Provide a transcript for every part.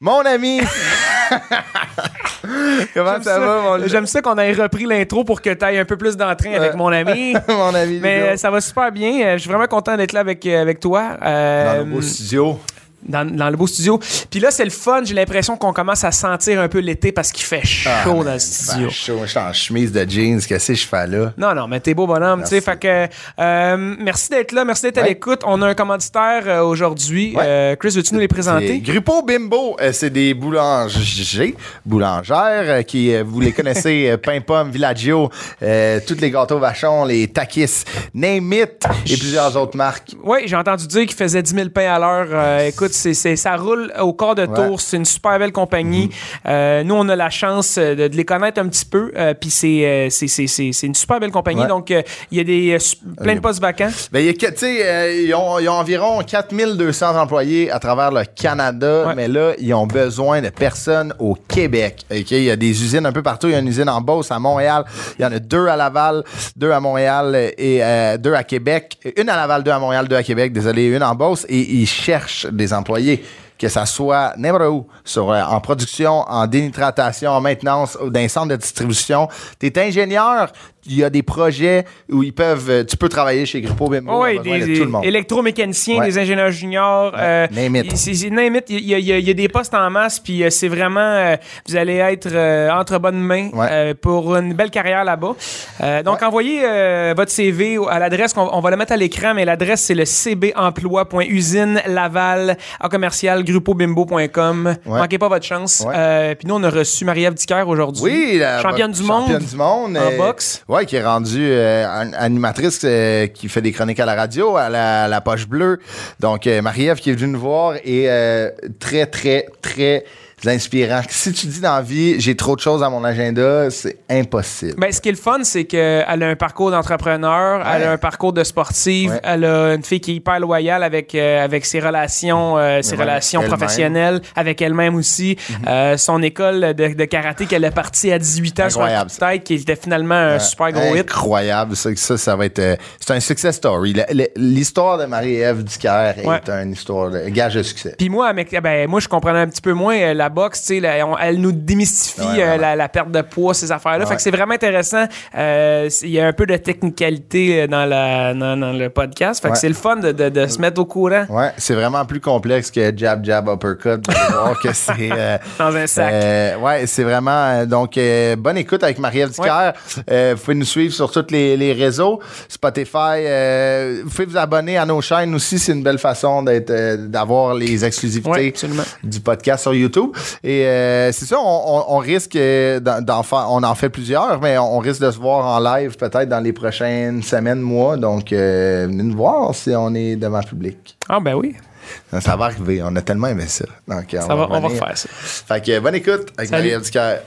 Mon ami! Comment ça, va, mon J'aime ça qu'on ait repris l'intro pour que tu ailles un peu plus d'entrain avec mon ami. mon ami? Mais Ludo? ça va super bien. Euh, Je suis vraiment content d'être là avec, euh, avec toi. Euh, Dans le beau studio. Dans, dans le beau studio. Puis là, c'est le fun. J'ai l'impression qu'on commence à sentir un peu l'été parce qu'il fait chaud Ah, dans mais le studio. ben, chaud. Je suis en chemise de jeans. Qu'est-ce que je fais là? Non, non, mais t'es beau bonhomme. Merci. Fait que, euh, merci d'être là, merci d'être à l'écoute. On a un commanditaire euh, aujourd'hui. Ouais. Euh, Chris, veux-tu nous les présenter? Grupo Bimbo, c'est des boulangers, boulangères qui, vous les connaissez, pain pomme, Villaggio, tous les gâteaux vachons, les takis, Name It et plusieurs autres marques. Oui, j'ai entendu dire qu'il faisait 10 000 pains à l'heure. Euh, écoute, c'est, c'est- ça roule au quart de Ouais. Mm-hmm. tour. C'est une super belle compagnie. Euh, nous, on a la chance euh, de, de les connaître un petit peu. Euh, Puis c'est, une super belle compagnie. Ouais. Donc, il y a des, plein de postes vacants. Ben, il y a que- tu sais, ils, ont, ils ont environ 4200 employés à travers le Canada, Ouais. mais là, ils ont besoin de personnes au Québec. Il y a des usines un peu partout. Il y a une usine en Beauce, à Montréal. Il y en a deux à Laval, deux à Montréal et euh, deux à Québec. Une à Laval, deux à Montréal, deux à Québec. Désolé, une en Beauce. Et ils cherchent des employés. Que ça soit n'importe où, euh, en production, en dénitratation, en maintenance, ou dans un centre de distribution. Tu es ingénieur, il y a des projets où ils peuvent, euh, tu peux travailler chez Grupo Bimbo. oui, besoin de des tout le monde. électromécaniciens, Ouais. des ingénieurs juniors. euh, name it. il- y, a- y y des postes en masse, puis euh, c'est vraiment, euh, vous allez être euh, entre bonnes mains Ouais. pour une belle carrière là-bas. Donc, Ouais. envoyez votre CV à l'adresse qu'on on va le mettre à l'écran, mais l'adresse c'est le cbemploi.usine laval à commercial grupobimbo.com. Ouais. Manquez pas votre chance. Ouais. Puis nous, on a reçu Marie-Ève Dicker aujourd'hui. Oui, la Championne du monde. Championne du monde. En boxe. Ouais, qui est rendue euh, an- animatrice euh, qui fait des chroniques à la radio, à la, la poche bleue. Donc, euh, Marie-Ève qui est venue nous voir est euh, très, très, très inspirant. Si tu dis dans la vie, j'ai trop de choses à mon agenda, c'est impossible. Ben, ce qui est le fun, c'est qu'elle a un parcours d'entrepreneur, elle a un parcours de sportive, Ouais. elle a une fille qui est hyper loyale avec, euh, avec ses relations, euh, ses Ouais, relations professionnelles, avec elle-même aussi. Euh, son école de, de karaté qu'elle a partie à 18 ans sur la Incroyable, petite tête, qui était finalement un super gros hit. Incroyable. Ça, ça, ça va être. c'est un success story. L'histoire de Marie-Ève Ouais. est une histoire, de gage de succès. Puis moi, avec- ben, moi, je comprenais un petit peu moins la boxe, tu sais, on- elle nous démystifie Ouais, euh, la, la perte de poids, ces affaires-là. Fait que c'est vraiment intéressant. Euh, Il y a un peu de technicalité euh, dans, la, dans, dans le podcast. Fait que Ouais. c'est le fun de, de- de se mettre au courant Ouais, c'est vraiment plus complexe que jab, jab, uppercut. Voir que c'est. dans un sac. Ouais, c'est vraiment. donc, bonne écoute avec Marie-Ève Dicker. Vous pouvez nous suivre sur tous les, les réseaux. Spotify. vous pouvez vous abonner à nos chaînes aussi. C'est une belle façon d'être, d'avoir les exclusivités Ouais, du podcast sur YouTube. Et euh, c'est ça, on, on- on risque euh, d'en faire. On en fait plusieurs, mais on, on risque de se voir en live peut-être dans les prochaines semaines, mois. Donc, euh, venez nous voir si on est devant le public. Ah, ben oui. Ça, ça va arriver. On a tellement aimé ça. Donc, Ça va, on va refaire ça. Fait que bonne écoute avec Salut. Marie-Ève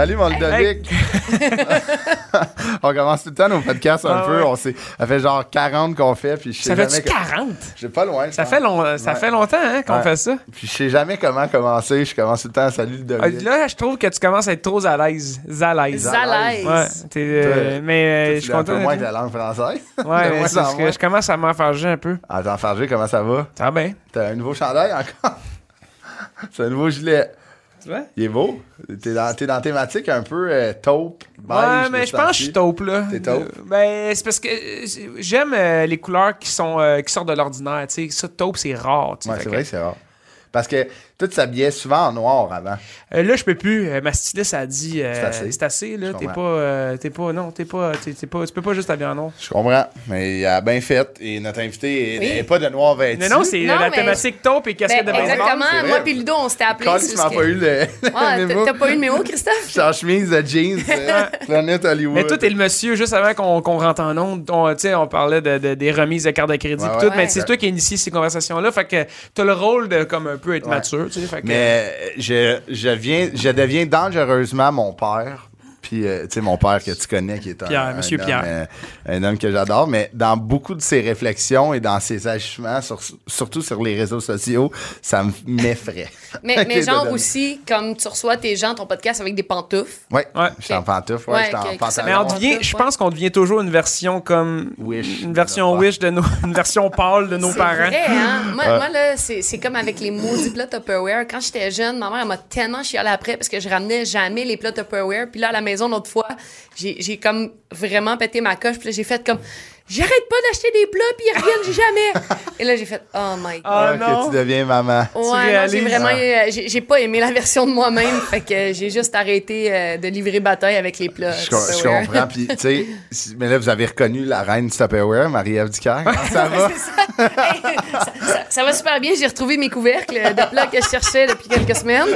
Salut mon Ludovic! on commence tout le temps nos podcasts un Ah peu. ouais. On ça fait genre 40 qu'on fait. Puis je sais Ça fait-tu que- 40? J'ai pas loin. Ça, fait, long, ça Ouais. fait longtemps hein, qu'on Ouais. fait ça. Puis je sais jamais comment commencer. Je commence tout le temps. Salut Ah, Ludovic. Là, je trouve que tu commences à être trop à l'aise. À l'aise. Zalaise. Ouais, t'es, euh, mais euh, je suis l'as un content. peu moins que la langue française? Ouais, c'est en parce que je commence à m'en faire un peu. Attends, Fargé, comment ça va? Ça va bien. T'as un nouveau chandail encore? C'est un nouveau gilet. Tu vois? Il est beau. T'es dans, t'es dans thématique un peu euh, taupe, beige. Ouais, mais je pense que je suis taupe, là. T'es taupe? Euh, Ben, c'est parce que euh, j'aime euh, les couleurs qui sont euh, qui sortent de l'ordinaire, tu sais. Ça, taupe, c'est rare, tu sais. Ouais, Fait c'est que- vrai que c'est rare. Parce que tout s'habillait souvent en noir avant. Euh, là, je peux plus. Euh, ma styliste a dit euh, C'est assez. c'est assez, là. T'es pas, euh, t'es pas. Non, t'es pas, t'es, t'es pas. Tu peux pas juste habiller en noir. Je comprends, mais il a bien fait et notre invité Oui. n'est pas de noir vêtu. Non, non, c'est Non, la mais- thématique taupe et casquette Ben, de baseball. exactement. Moi puis Ludo, on s'était appelés. Tu m'as pas eu le, Ouais, t'as- mémo. T'as pas eu le mémo, Christophe? Je suis en chemise de jeans, Planet Hollywood. Mais toi, t'es le monsieur, juste avant qu'on qu'on rentre en onde, on, tu sais, on parlait de, de- des remises de carte de crédit Ouais, pis tout, ouais. mais c'est toi qui as initié ces conversations-là, fait que t'as le rôle de comme un peu être mature, je, je, viens, je deviens dangereusement mon père. Puis, euh, tu sais, mon père que tu connais, qui est un, Pierre, un Monsieur homme, Pierre. euh, un homme que j'adore, mais dans beaucoup de ses réflexions et dans ses agissements, sur- surtout sur les réseaux sociaux, ça me m'effraie. Mais, Ok, mais genre aussi, comme tu reçois tes gens, ton podcast avec des pantoufles. Ouais, Ouais. je suis en Ok. pantoufle, ouais, Ouais, je suis en pantalon. Mais on devient, je pense qu'on devient toujours une version comme Wish. une version wish de nos, une version pâle de nos parents. vrai, hein? Moi, moi, là, c'est c'est comme avec les maudits plats Tupperware. Quand j'étais jeune, ma mère, elle m'a tellement chialé après parce que je ramenais jamais les plats Tupperware. Puis là, à la maison, l'autre fois, j'ai comme vraiment pété ma coche. Puis j'ai fait comme, j'arrête pas d'acheter des plats, puis ils reviennent jamais. Et là, j'ai fait, oh my God. Ah, Ah, non. que tu deviens maman. Ouais, non, j'ai vraiment, euh, j'ai j'ai pas aimé la version de moi-même, fait que j'ai juste arrêté euh, de livrer bataille avec les plats. Je, com- je Tupperware. comprends. Puis, tu sais, mais là, vous avez reconnu la reine du Tupperware, Marie-Ève Ducaire. Comment ça va? Hey, ça, ça- ça va super bien, j'ai retrouvé mes couvercles de plats que je cherchais depuis quelques semaines.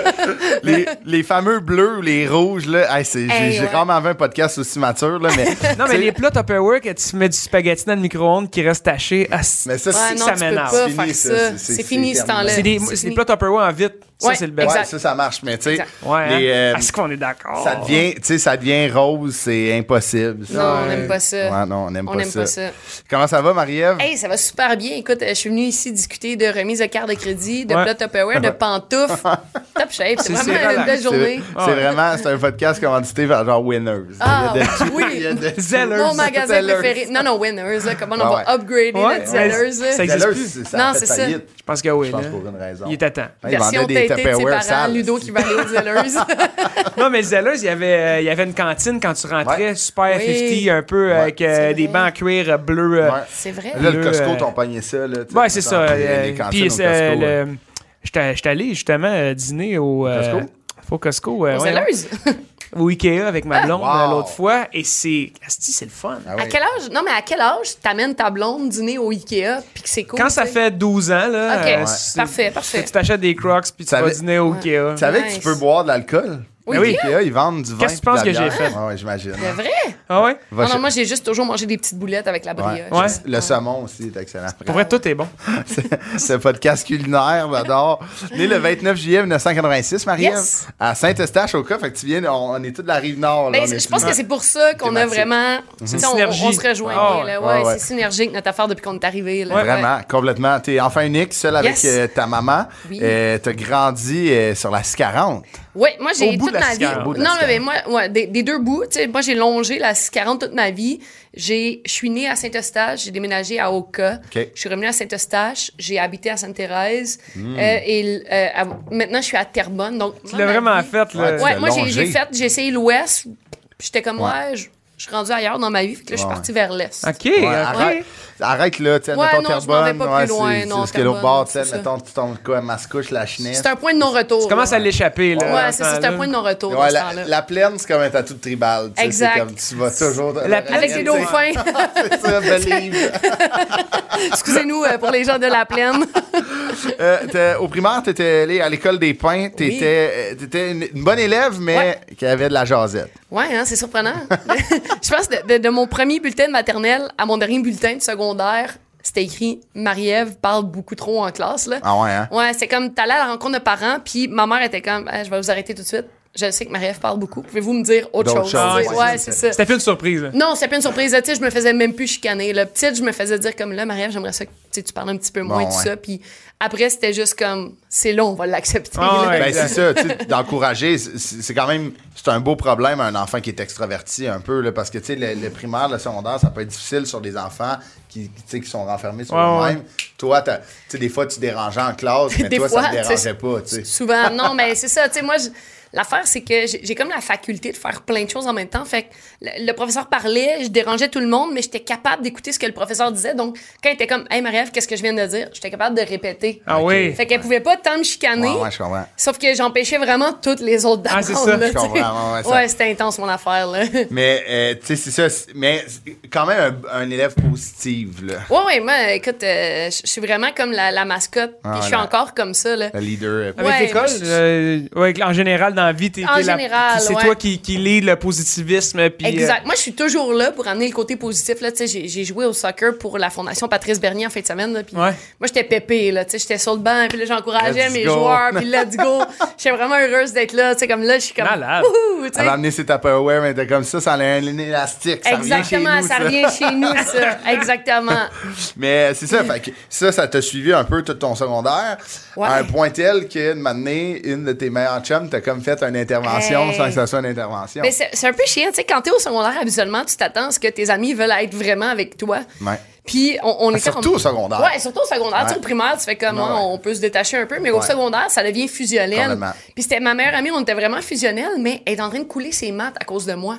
les, les fameux bleus ou les rouges, là. Hey, c'est- j'ai Hey, j'ai ouais. vraiment vu un podcast aussi mature, là, mais. Non, mais les plats Tupperware que tu mets du spaghetti dans le micro-ondes qui reste taché, ah, c'est Mais ça, Ouais, c'est non, ça m'énerve. pas Fini, ça, c'est- C'est c'est fini ce temps-là. c'est des, C'est c'est plats Tupperware en vite. Ça, Ouais, c'est le best. Ouais, ça, ça marche. Mais, tu sais. Ouais, hein? euh, Est-ce qu'on est d'accord? ça devient, tu sais, ça devient rose, c'est impossible. ça. Non, on n'aime pas ça. Ouais, non, on n'aime pas, ça. pas ça. Comment ça va, Marie-Ève? Hey, ça va super bien. Écoute, euh, je suis venue ici discuter de remise de carte de crédit, de Ouais. plats Tupperware, de pantoufles. Top shape. C'est vraiment une belle journée. c'est vraiment, c'est un podcast commandité vers genre Winners. Ah, Il y a de- oui. Zellers. Mon magasin préféré. Non, non, Winners. là. Comment on va upgrader notre Zellers? ça existe Zellers, plus. c'est- ça Non, c'est ça. Je pense que oui. Je pense pour une raison. Il est à temps. Version Tupperware parents, sales. Ludo qui va aller aux Zellers. Non, mais Zellers, il y avait, euh, il y avait une cantine quand tu rentrais, Ouais. super Oui. 50, un peu Ouais. avec euh, des bancs en cuir euh, bleu. euh, Ouais. C'est vrai. Là, le Costco, euh, t'ont pogné ça. Là, Ouais, c'est ça. les- les euh, cantines Puis euh, j'étais allé justement euh, dîner au. euh, Costco? Au Costco, euh, Aux Zellers? au Ikea avec ma blonde wow. euh, l'autre fois. Et c'est. asti, c'est le fun. Ah À quel âge? Non, mais à quel âge t'amènes ta blonde dîner au Ikea puis que c'est cool? Quand ça fait 12 ans, là. Ok, euh, parfait, parfait. Tu t'achètes des crocs puis tu Ça vas avait- dîner au Ikea. Tu savais que tu peux boire de l'alcool? Oui, oui. Ikea, ils vendent du vin. Qu'est-ce que tu puis penses que j'ai fait? Ouais, j'imagine. C'est vrai? Ah ouais? Va Non, non, moi, j'ai juste toujours mangé des petites boulettes avec la brioche. Ouais. Ouais. Le saumon aussi est excellent. Pour vrai, tout est bon. Ce podcast culinaire, j'adore. Né le 29 juillet 1986, Marie-Ève, Yes. à Saint-Eustache, au cas. Fait que tu viens, on, on est tous de la rive nord. là, Ben, je pense que c'est pour ça qu'on a vraiment. tu sais, on, on se rejoint. Ah, là. ouais, Ouais, ouais. C'est synergique notre affaire depuis qu'on est arrivé. Là. Vraiment, complètement. T'es enfant unique, seul avec euh, ta maman. Oui. Euh, T'as grandi euh, sur la 40. Oui, moi, j'ai toute de la ma vie. Scarante. Au bout de la Non, mais moi, ouais, des, des deux bouts. Tu sais, moi, j'ai longé la 40 toute ma vie. J'ai- Je suis née à Saint-Eustache, j'ai déménagé à Oka. OK. Je suis revenue à Saint-Eustache, j'ai habité à Sainte-Thérèse. Hmm. euh, et euh, à- maintenant, je suis à Terrebonne. Donc, Tu l'as vraiment vie- fait, là. Ouais, moi, j'ai fait, j'ai essayé l'Ouest. puis J'étais comme, Ouais. ouais, je, je suis rendue ailleurs dans ma vie. Fait que là, je suis Ouais. partie vers l'Est. OK, Ouais, OK. arrête, arrête là, tu sais, Ouais, mettons non, je m'en vais Terrebonne. pas plus loin, c'est- parce que l'autre bord, tu sais, mettons, tu tombes quoi, Mascouche, la Chenesse. C'est un point de non-retour. Tu commences à l'échapper, là. Ouais, c'est ce ça, c'est un point de non-retour. Ouais, la, plaine, c'est comme un tatou de tribal. tu sais, Exact. C'est comme tu vas toujours. La plaine, Avec des dauphins. c'est ça, believe. Excusez-nous euh, pour les gens de la plaine. Euh, au primaire, tu étais allé à l'école des pins. Tu Oui. étais, une, une bonne élève, mais Ouais. qui avait de la jasette. Ouais, hein, c'est surprenant. Je pense de, de- de mon premier bulletin de maternelle à mon dernier bulletin de secondaire, c'était écrit Marie-Ève parle beaucoup trop en classe. Là. Ah ouais, hein? Ouais, c'est comme t'allais à la rencontre de parents, puis ma mère était comme Ah, je vais vous arrêter tout de suite. Je sais que Marie-Ève parle beaucoup. Pouvez-vous me dire autre chose? sais, ouais, ouais, c'est ça. C'était plus une surprise. là. Non, c'était pas une surprise. Tu sais, je me faisais même plus chicaner. Là. Petite, je me faisais dire comme là, Marie-Ève, j'aimerais ça que tu sais, tu parles un petit peu moins Bon, de ouais. ça. Puis après, c'était juste comme c'est là, on va l'accepter. Ah ouais. Ben, c'est ça, tu sais, d'encourager. C'est quand même, c'est un beau problème, un enfant qui est extraverti un peu, là, parce que, tu sais, le, le primaire, le secondaire, ça peut être difficile sur des enfants qui, tu sais, qui sont renfermés sur Ouais, eux-mêmes. Toi, t'as- tu sais, des fois, tu dérangeais en classe, mais Des toi, fois, ça te dérangeait pas, tu sais. Souvent, non, mais c'est ça. Tu sais, moi, je- l'affaire, c'est que j'ai comme la faculté de faire plein de choses en même temps. Fait que le, le professeur parlait, je dérangeais tout le monde, mais j'étais capable d'écouter ce que le professeur disait. Donc, quand il était comme, Hey, Marie-Ève, qu'est-ce que je viens de dire? J'étais capable de répéter. Ah oui. Fait qu'elle pouvait pas tant me chicaner. Ouais, ouais, je comprends. Sauf que j'empêchais vraiment toutes les autres Ah, d'apprendre. c'est ça. là, Je comprends, ouais, ouais, ça- Ouais, c'était intense, mon affaire, là. Mais, euh, tu sais, c'est ça. Mais c'est quand même un, un élève positive, là. Ouais, ouais, moi, écoute, euh, je suis vraiment comme la, la mascotte, puis Ah, je suis encore comme ça, là. Le leader. euh, Avec l'école, euh, en général, dans dans la vie, t'es, En t'es la- général, c'est ouais. toi qui, qui lead le positivisme. Puis, euh, Exact. Moi, je suis toujours là pour amener le côté positif. Là, Tu sais, j'ai, j'ai joué au soccer pour la Fondation Patrice Bernier en fin de semaine. Là, puis Ouais. Moi, j'étais pépé. Là, tu sais, j'étais sur le banc, puis là, j'encourageais Let's mes go. joueurs, puis let's go. J'étais vraiment heureuse d'être là. Tu sais, comme là, je suis comme. Malade. Wouhou. Elle a amené ses Tupperware, mais t'es comme ça, ça a un élastique. Ça revient chez Exactement, nous, ça revient chez nous, ça. Exactement. Mais c'est ça, fait que ça, ça t'a suivi un peu tout ton secondaire. Ouais. À un point tel que, de m'amener, une de tes meilleures chums t'a comme fait une intervention Hey. sans que ça soit une intervention. Mais c'est, un peu chiant. Tu sais, quand t'es au secondaire, habituellement, tu t'attends à ce que tes amis veulent être vraiment avec toi. Ouais. Puis on, on Ah, était surtout au secondaire. Ouais, surtout au secondaire. Tu sais, Ouais. au primaire, tu fais comme, Ouais, ah, ouais. on peut se détacher un peu, mais au secondaire, ça devient fusionnel. Puis c'était ma meilleure amie, on était vraiment fusionnel, mais elle est en train de couler ses maths à cause de moi.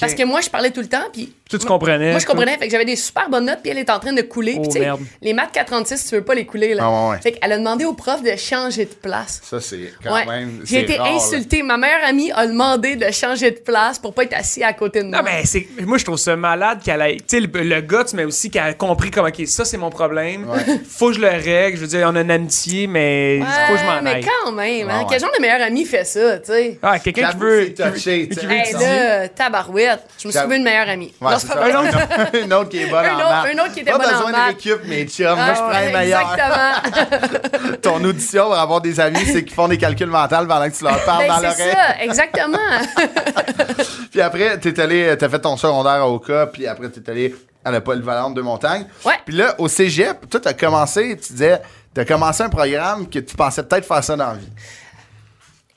Parce que moi, je parlais tout le temps, puis. Toi, tu moi- comprenais, Moi, je comprenais, fait que j'avais des super bonnes notes, puis elle est en train de couler. Oh, Puis, merde. les maths 436, tu veux pas les couler, là. Ah, ouais, ouais. Fait qu'elle a demandé au prof de changer de place. Ça, c'est quand Ouais. même. J'ai été rare, là. insultée. Ma meilleure amie a demandé de changer de place pour pas être assis à côté de moi. Non, mais c'est, moi, je trouve ça malade qu'elle ait. Tu sais, le, le gars, tu mets aussi qu'elle a compris comme, OK, ça, c'est mon problème. Faut que je le règle. Je veux dire, on a une amitié, mais faut que je m'en Ouais, mais aille. quand même, hein, Ouais, ouais. quel genre de meilleur ami fait ça, tu sais? Ah, quelqu'un qui veut. touché, qui Hey, là, tabarouette. Je me suis trouvé une meilleure amie. Non, c'est c'est pas vrai. Un, autre, qui est bon Un en maths. un autre qui était Pas bon en besoin de maths. récup, mes chums. Moi, je prends les Ah, meilleurs. Exactement. Ton audition pour avoir des amis, c'est qu'ils font des calculs mentaux pendant que tu leur parles Ben, dans c'est l'oreille. ça, exactement. Puis après, t'es allé, t'as fait ton secondaire à Oka, puis après, t'es allé à la polyvalente de montagne. Ouais. Puis là, au cégep, toi, t'as commencé, tu disais, t'as commencé un programme que tu pensais peut-être faire ça dans la vie.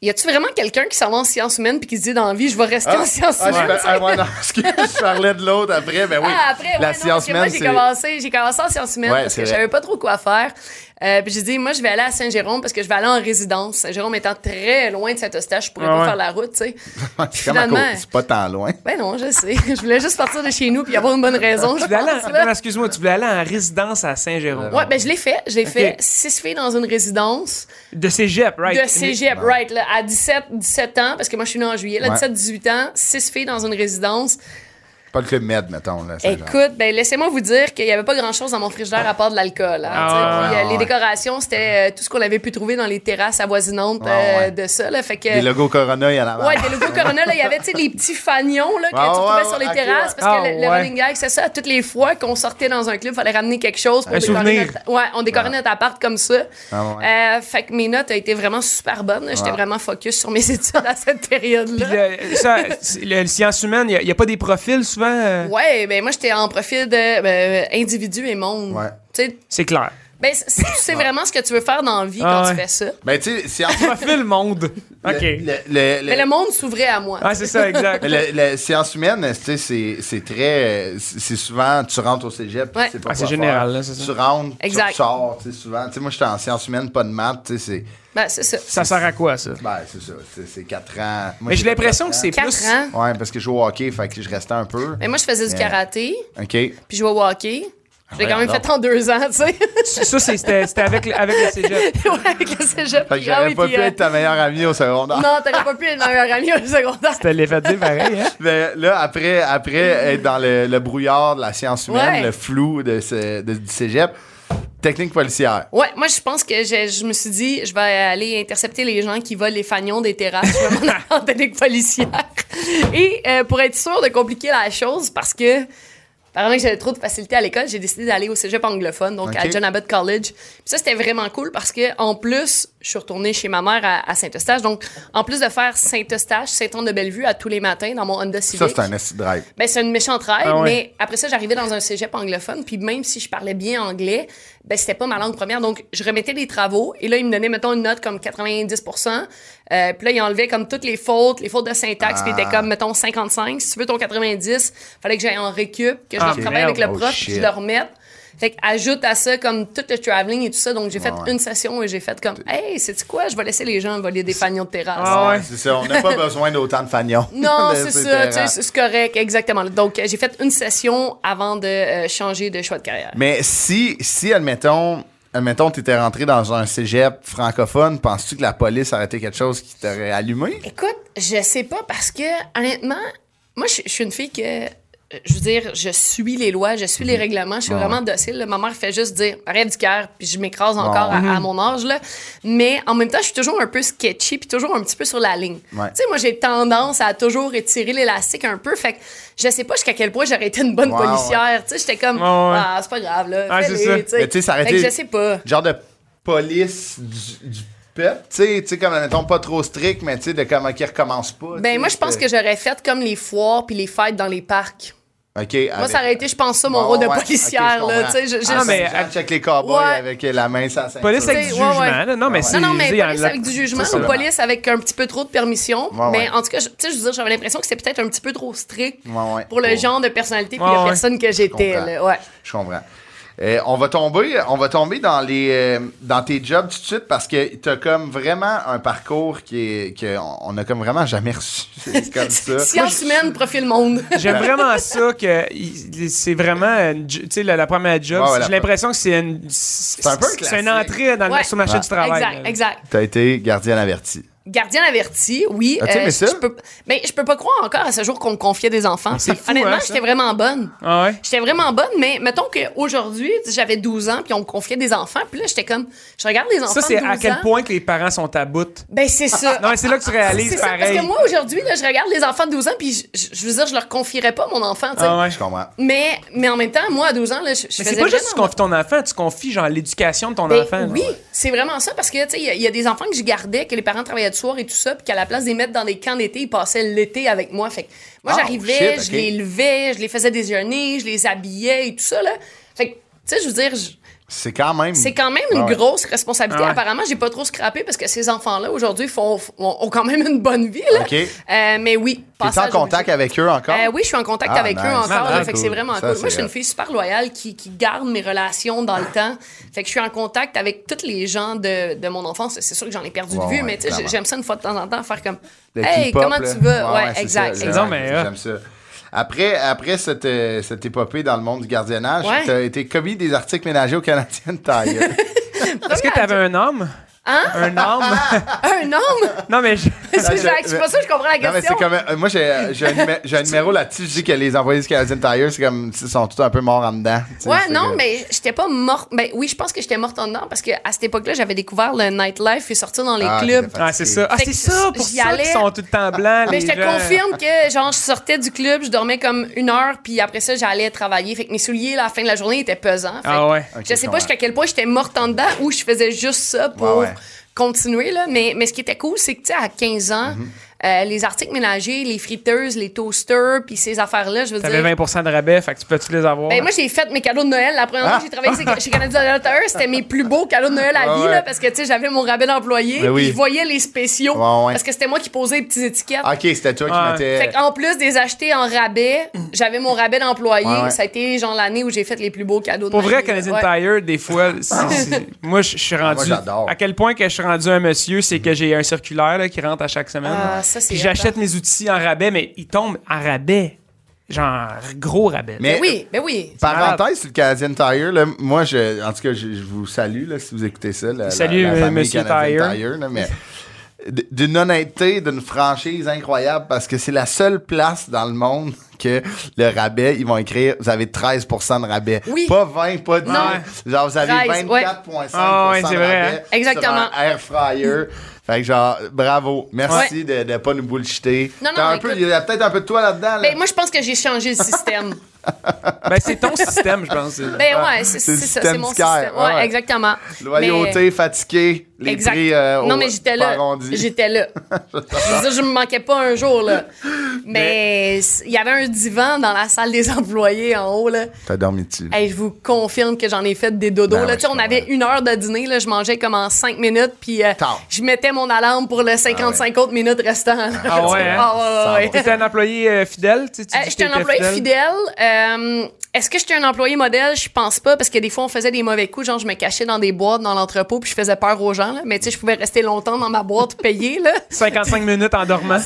Y a-tu vraiment quelqu'un qui s'en va en sciences humaines puis qui se dit dans la vie, je vais rester en sciences ah, humaines? ah, ouais, non, je parlais de l'autre après, ben oui. Ah, après, ouais, la non, science parce que moi, humaine, j'ai commencé, j'ai commencé en sciences humaines Ouais, parce que je savais pas trop quoi faire. Euh, puis j'ai dit, moi, je vais aller à Saint-Jérôme parce que je vais aller en résidence. Saint-Jérôme étant très loin de Saint-Eustache, je pourrais Ah pas faire la route, tu sais. c'est c'est pas tant loin. Ben non, je sais. Je voulais juste partir de chez nous puis avoir une bonne raison. je voulais excuse-moi, tu voulais aller en résidence à Saint-Jérôme. Ouais, ben je l'ai fait. Je l'ai Ok. fait. Six filles dans une résidence De cégep, right? de cégep, right, là, à 17, 17 ans, parce que moi, je suis née en juillet, là, Ouais. 17, 18 ans, six filles dans une résidence. Pas le club med, mettons. Là. Écoute, ben laissez-moi vous dire qu'il y avait pas grand-chose dans mon frigidaire à part de l'alcool. hein, Ah ouais, euh, ouais, les ouais. décorations, c'était euh, tout ce qu'on avait pu trouver dans les terrasses avoisinantes Ouais, euh, ouais. de ça. Là, fait que, Les logos Corona, il y en a Ouais, des logos Corona, là, il y avait, tu sais, les petits fanions, là, que Ouais, tu trouvais ouais, sur les terrasses. ouais. Parce que Ah, le, le running gag, c'est ça. Toutes les fois qu'on sortait dans un club, il fallait ramener quelque chose pour Un décorer souvenir. notre... Ouais, on décorait notre appart comme ça. Ah, ouais. Euh, fait que mes notes ont été vraiment super bonnes. J'étais Ouais. vraiment focus sur mes études à cette période-là. Puis le, le, le sciences humaines, il n'y a, pas des profils souvent. Euh, Ouais, ben moi, j'étais en profil de euh, individu et monde. Ouais. Tu sais, C'est clair. Ben, c'est- tu sais vraiment ce que tu veux faire dans la vie Ah quand ouais. tu fais ça. Ben, tu sais, c'est en Profil monde. OK. Le, le, le- Mais le monde s'ouvrait à moi. Ah, c'est ça, exact. le- le- sciences humaines, tu sais, c'est, c'est très. C'est c'est souvent, tu rentres au cégep, Ouais. tu sais pas Ah, c'est quoi général, faire. là, c'est ça. Tu rentres, Exact. tu sors, tu sais, souvent. Tu sais, moi, j'étais en sciences humaines, pas de maths, tu sais, c'est. Ben, c'est ça. Ça sert à quoi, ça? Ben, c'est ça, c'est, c'est 4 ans. Moi, Mais j'ai l'impression que c'est quatre plus. Quatre ans. ans. Ouais, parce que je joue au hockey, fait que je restais un peu. Mais moi, je faisais du Mais- karaté, OK. puis je jouais au hockey. L'ai Ouais, quand même non. fait en deux ans, tu sais. Ça, c'est- c'était c'était avec, le- avec le cégep. ouais, avec le cégep. Fait que puis, ah j'aurais pas pu euh, être ta meilleure amie au secondaire. Non, t'aurais pas pu être ma meilleure amie au secondaire. C'était l'effet pareil, hein? Mais là, après, après être dans le, le brouillard de la science humaine, Ouais. le flou de ce, de- du cégep, technique policière. Ouais, moi, je pense que je, je me suis dit, je vais aller intercepter les gens qui volent les fanions des terrasses. Je vais m'en aller en technique policière. Et euh, pour être sûr de compliquer la chose, parce que apparemment que j'avais trop de facilité à l'école, j'ai décidé d'aller au cégep anglophone, donc à. John Abbott College. Puis ça, c'était vraiment cool parce que en plus, je suis retournée chez ma mère à, à Saint-Eustache. Donc, en plus de faire Saint-Eustache, Saint-Anne-de-Bellevue à tous les matins dans mon Honda Civic. Ça, c'est un acid drive. Ben, c'est une méchante ride, Ah ouais. mais après ça, j'arrivais dans un cégep anglophone, puis même si je parlais bien anglais, ben, c'était pas ma langue première. Donc, je remettais les travaux, et là, il me donnait, mettons, une note comme 90% euh, Puis là, il enlevait comme toutes les fautes, les fautes de syntaxe, puis il était Ah. comme, mettons, 55. Si tu veux ton 90, fallait que j'aille en récup, que je Ah, le retravaille avec le prof, Oh, puis shit. je le remette. Fait que ajoute à ça comme tout le traveling et tout ça. Donc, j'ai fait Ouais, ouais. une session et j'ai fait comme, hey, c'est quoi? Je vais laisser les gens voler des fanions de terrasse. Ah ouais. C'est ça, on n'a pas besoin d'autant de fagnons. Non, c'est ces ça, tu sais, terrains. c'est correct, exactement. Donc, euh, j'ai fait une session avant de euh, changer de choix de carrière. Mais si, si admettons, admettons, tu étais rentré dans un cégep francophone, penses-tu que la police aurait été quelque chose qui t'aurait allumé? Écoute, je sais pas parce que, honnêtement, moi, je je suis une fille que je veux dire, je suis les lois, je suis les Mhm. règlements, je suis vraiment docile. là. Ma mère fait juste dire arrête du cœur, puis je m'écrase encore à, Mhm. à mon âge. Là. Mais en même temps, je suis toujours un peu sketchy, puis toujours un petit peu sur la ligne. Ouais. Tu sais, moi, j'ai tendance à toujours étirer l'élastique un peu. Fait que je sais pas jusqu'à quel point j'aurais été une bonne policière. Tu sais, j'étais comme ah, c'est pas grave, là. Ah, c'est ça. tu sais. Mais tu sais, ça aurait Fait que été- je sais pas. Genre de police du, du peuple, tu sais, tu sais, comme, mettons, pas trop strict, mais tu sais, de comment qu'ils recommencent pas. Ben, moi, je pense que j'aurais fait comme les foires puis les fêtes dans les parcs. OK. Moi, ça aurait été, je pense, ça, mon Bon, rôle de policière, là. Tu sais, je, je- Ah, mais- Check les cowboys Ouais. avec la main la ceinture. Police avec du jugement. ouais. là. Non, mais. Non, non, mais police la- avec du jugement ou police avec un petit peu trop de permission. Ouais, mais ouais. en tout cas, je- tu sais, je veux dire, j'avais l'impression que c'était peut-être un petit peu trop strict Ouais, ouais. pour le genre de personnalité de ouais. personne que j'étais. comprends. là, Ouais. Je comprends. Euh, on va tomber, on va tomber dans les, euh, dans tes jobs tout de suite parce que t'as comme vraiment un parcours qui est, que on- on a comme vraiment jamais reçu. C'est comme ça. Science humaine, profil monde. J'aime vraiment ça que c'est vraiment tu sais la, la première job, Ouais, ouais, la j'ai l'impression que c'est une c'est un peu un c'est une entrée dans le, Ouais. sur le marché Ouais. du travail. exact, là. exact. T'as été gardienne avertie. Gardien averti, oui. As-tu aimé ça? je peux, mais je peux pas croire encore à ce jour qu'on me confiait des enfants. fou, Honnêtement, hein, j'étais vraiment bonne. Ah ouais? J'étais vraiment bonne, mais mettons qu'aujourd'hui, j'avais 12 ans, puis on me confiait des enfants, puis là, j'étais comme, je regarde les enfants Ça c'est de 12 à quel ans. point que les parents sont à bout? Ben, c'est ça. Non, mais c'est là que tu réalises C'est ça, pareil. parce que moi, aujourd'hui, là, je regarde les enfants de 12 ans, puis je, je- je veux dire, je leur confierais pas mon enfant, tu sais. Ah ouais. Je comprends. Mais, mais en même temps, moi, à 12 ans, là, je, je Mais faisais c'est pas juste que tu confies ton enfant, tu confies genre l'éducation de ton Ben, enfant. oui, c'est vraiment ça, parce que, tu sais, il y y, a des enfants que je gardais, que les parents travaillaient de soir et tout ça, puis qu'à la place de les mettre dans des camps d'été, ils passaient l'été avec moi. Fait que moi, Ah, j'arrivais, shit, je les levais, je les faisais déjeuner, je les habillais et tout ça, là. Fait que, tu sais, je veux dire, C'est quand même. c'est quand même une Ah ouais. grosse responsabilité. Ouais. Apparemment, j'ai pas trop scrappé parce que ces enfants-là, aujourd'hui, font, font- ont quand même une bonne vie, là. OK. Euh, mais oui, T'es en passage contact obligé. avec eux encore? Euh, oui, je suis en contact Ah, avec nice. eux encore. Ah, là, ah, fait que cool. c'est vraiment Ça, cool. Moi, je suis une fille super loyale qui, qui garde mes relations dans le temps. Fait que je suis en contact avec tous les gens de, de mon enfance. C'est sûr que j'en ai perdu de vue, ouais, mais tu j'aime ça une fois de temps en temps faire comme Le Hey, comment là. tu vas? Ouais, exact. exact. Non, mais, euh, J'aime ça. Après, après cette, euh, cette épopée dans le monde du gardiennage, Ouais. t'as été commis des articles ménagers au Canadien Tire. Est-ce que t'avais un homme? Hein? Un homme? Un homme? non, mais je- c'est pas ça que je comprends la Non, mais question. c'est comme. euh, moi, j'ai j'ai un, numé- un numéro là-dessus. Je dis que les employés du Canadien Tire, c'est comme. Ils sont tous un peu morts en dedans. Ouais, non, que- mais j'étais pas morte. Ben oui, je pense que j'étais morte en dedans parce qu'à cette époque-là, j'avais découvert le nightlife et sortir dans les Ah, clubs. Ah, c'est ça. Ah, c'est ça, pour j'y ça allais- qu'ils sont tout le temps blancs, Mais je te gens. confirme que, genre, je sortais du club, je dormais comme une heure, puis après ça, j'allais travailler. Fait que mes souliers, à la fin de la journée, étaient pesants. Fait Ah ouais. Je sais pas jusqu'à quel point j'étais morte en dedans ou je faisais juste ça pour Ouais, ouais. Continuer, là. Mais, ce qui était cool, c'est que, tu sais, à 15 ans, Mhm. Euh, les articles ménagers, les friteuses, les toasters, puis ces affaires-là, je veux T'avais dire... 20 de rabais, fait que tu peux-tu les avoir? Ben, moi, j'ai fait mes cadeaux de Noël. La première fois Ah. que j'ai travaillé chez- Canadian Tire, c'était mes plus beaux cadeaux de Noël à Ouais, vie, ouais. là, parce que, tu sais, j'avais mon rabais d'employé, Ben oui. puis je voyais les spéciaux, Ouais, ouais. parce que c'était moi qui posais les petites étiquettes. Ok, c'était toi qui mettais. Fait qu'en plus des achetés en rabais, j'avais mon rabais d'employé. Ouais, ouais. Ça a été genre l'année où j'ai fait les plus beaux cadeaux de Pour vrai, vie, Canadian. Tire, des fois, c'est- moi, je suis rendu. Moi, j'adore. à quel point que je suis rendu un monsieur, c'est que j'ai un circulaire là, qui rentre à chaque semaine. Ah, ça, c'est Puis hot, j'achète mes outils en rabais, mais ils tombent en rabais. Genre, gros rabais. Mais- Ben oui, ben oui. Parenthèse sur le Canadian Tire, là, moi, je, en tout cas, je, je vous salue là, si vous écoutez ça. la- Salut, la famille Monsieur Canadian Tire. là, mais d'une honnêteté, d'une franchise incroyable parce que c'est la seule place dans le monde que le rabais, ils vont écrire vous avez 13% de rabais. Oui. Pas 20, pas 10. Non. Genre, vous avez 13, ouais. 24,5 Ah ouais, de c'est vrai, rabais hein. Exactement. sur un air fryer. Fait que genre, bravo. Merci de ne pas nous bullshiter. Non, non, T'as un écoute- peu, il y a peut-être un peu de toi là-dedans. Là. Ben moi, je pense que j'ai changé le système. Ben, c'est ton système, je pense. Ben ouais, c'est C'est le c'est ça, système c'est mon système. ouais, Ouais, ouais. exactement. Loyauté, fatigué, les Exact. prix euh, non, mais j'étais là. J'étais là. je veux dire, je me manquais pas un jour, là. Mais il y avait un divan dans la salle des employés en haut, là. T'as dormi dessus. Hey, je vous confirme que j'en ai fait des dodos. Ben là. ouais, on avait une heure de dîner, là, je mangeais comme en cinq minutes, puis euh, je mettais mon alarme pour les 55 autres minutes restantes. Ah ouais, hein? Ah ouais, ouais, ouais. T'étais un employé euh, fidèle? Tu, tu Euh, j'étais un employé fidèle? Euh, Est-ce que j'étais un employé modèle? Je pense pas, parce que des fois, on faisait des mauvais coups. Genre, je me cachais dans des boîtes dans l'entrepôt, puis je faisais peur aux gens. là. Mais tu sais, je pouvais rester longtemps dans ma boîte payée. Là. 55 minutes en dormant.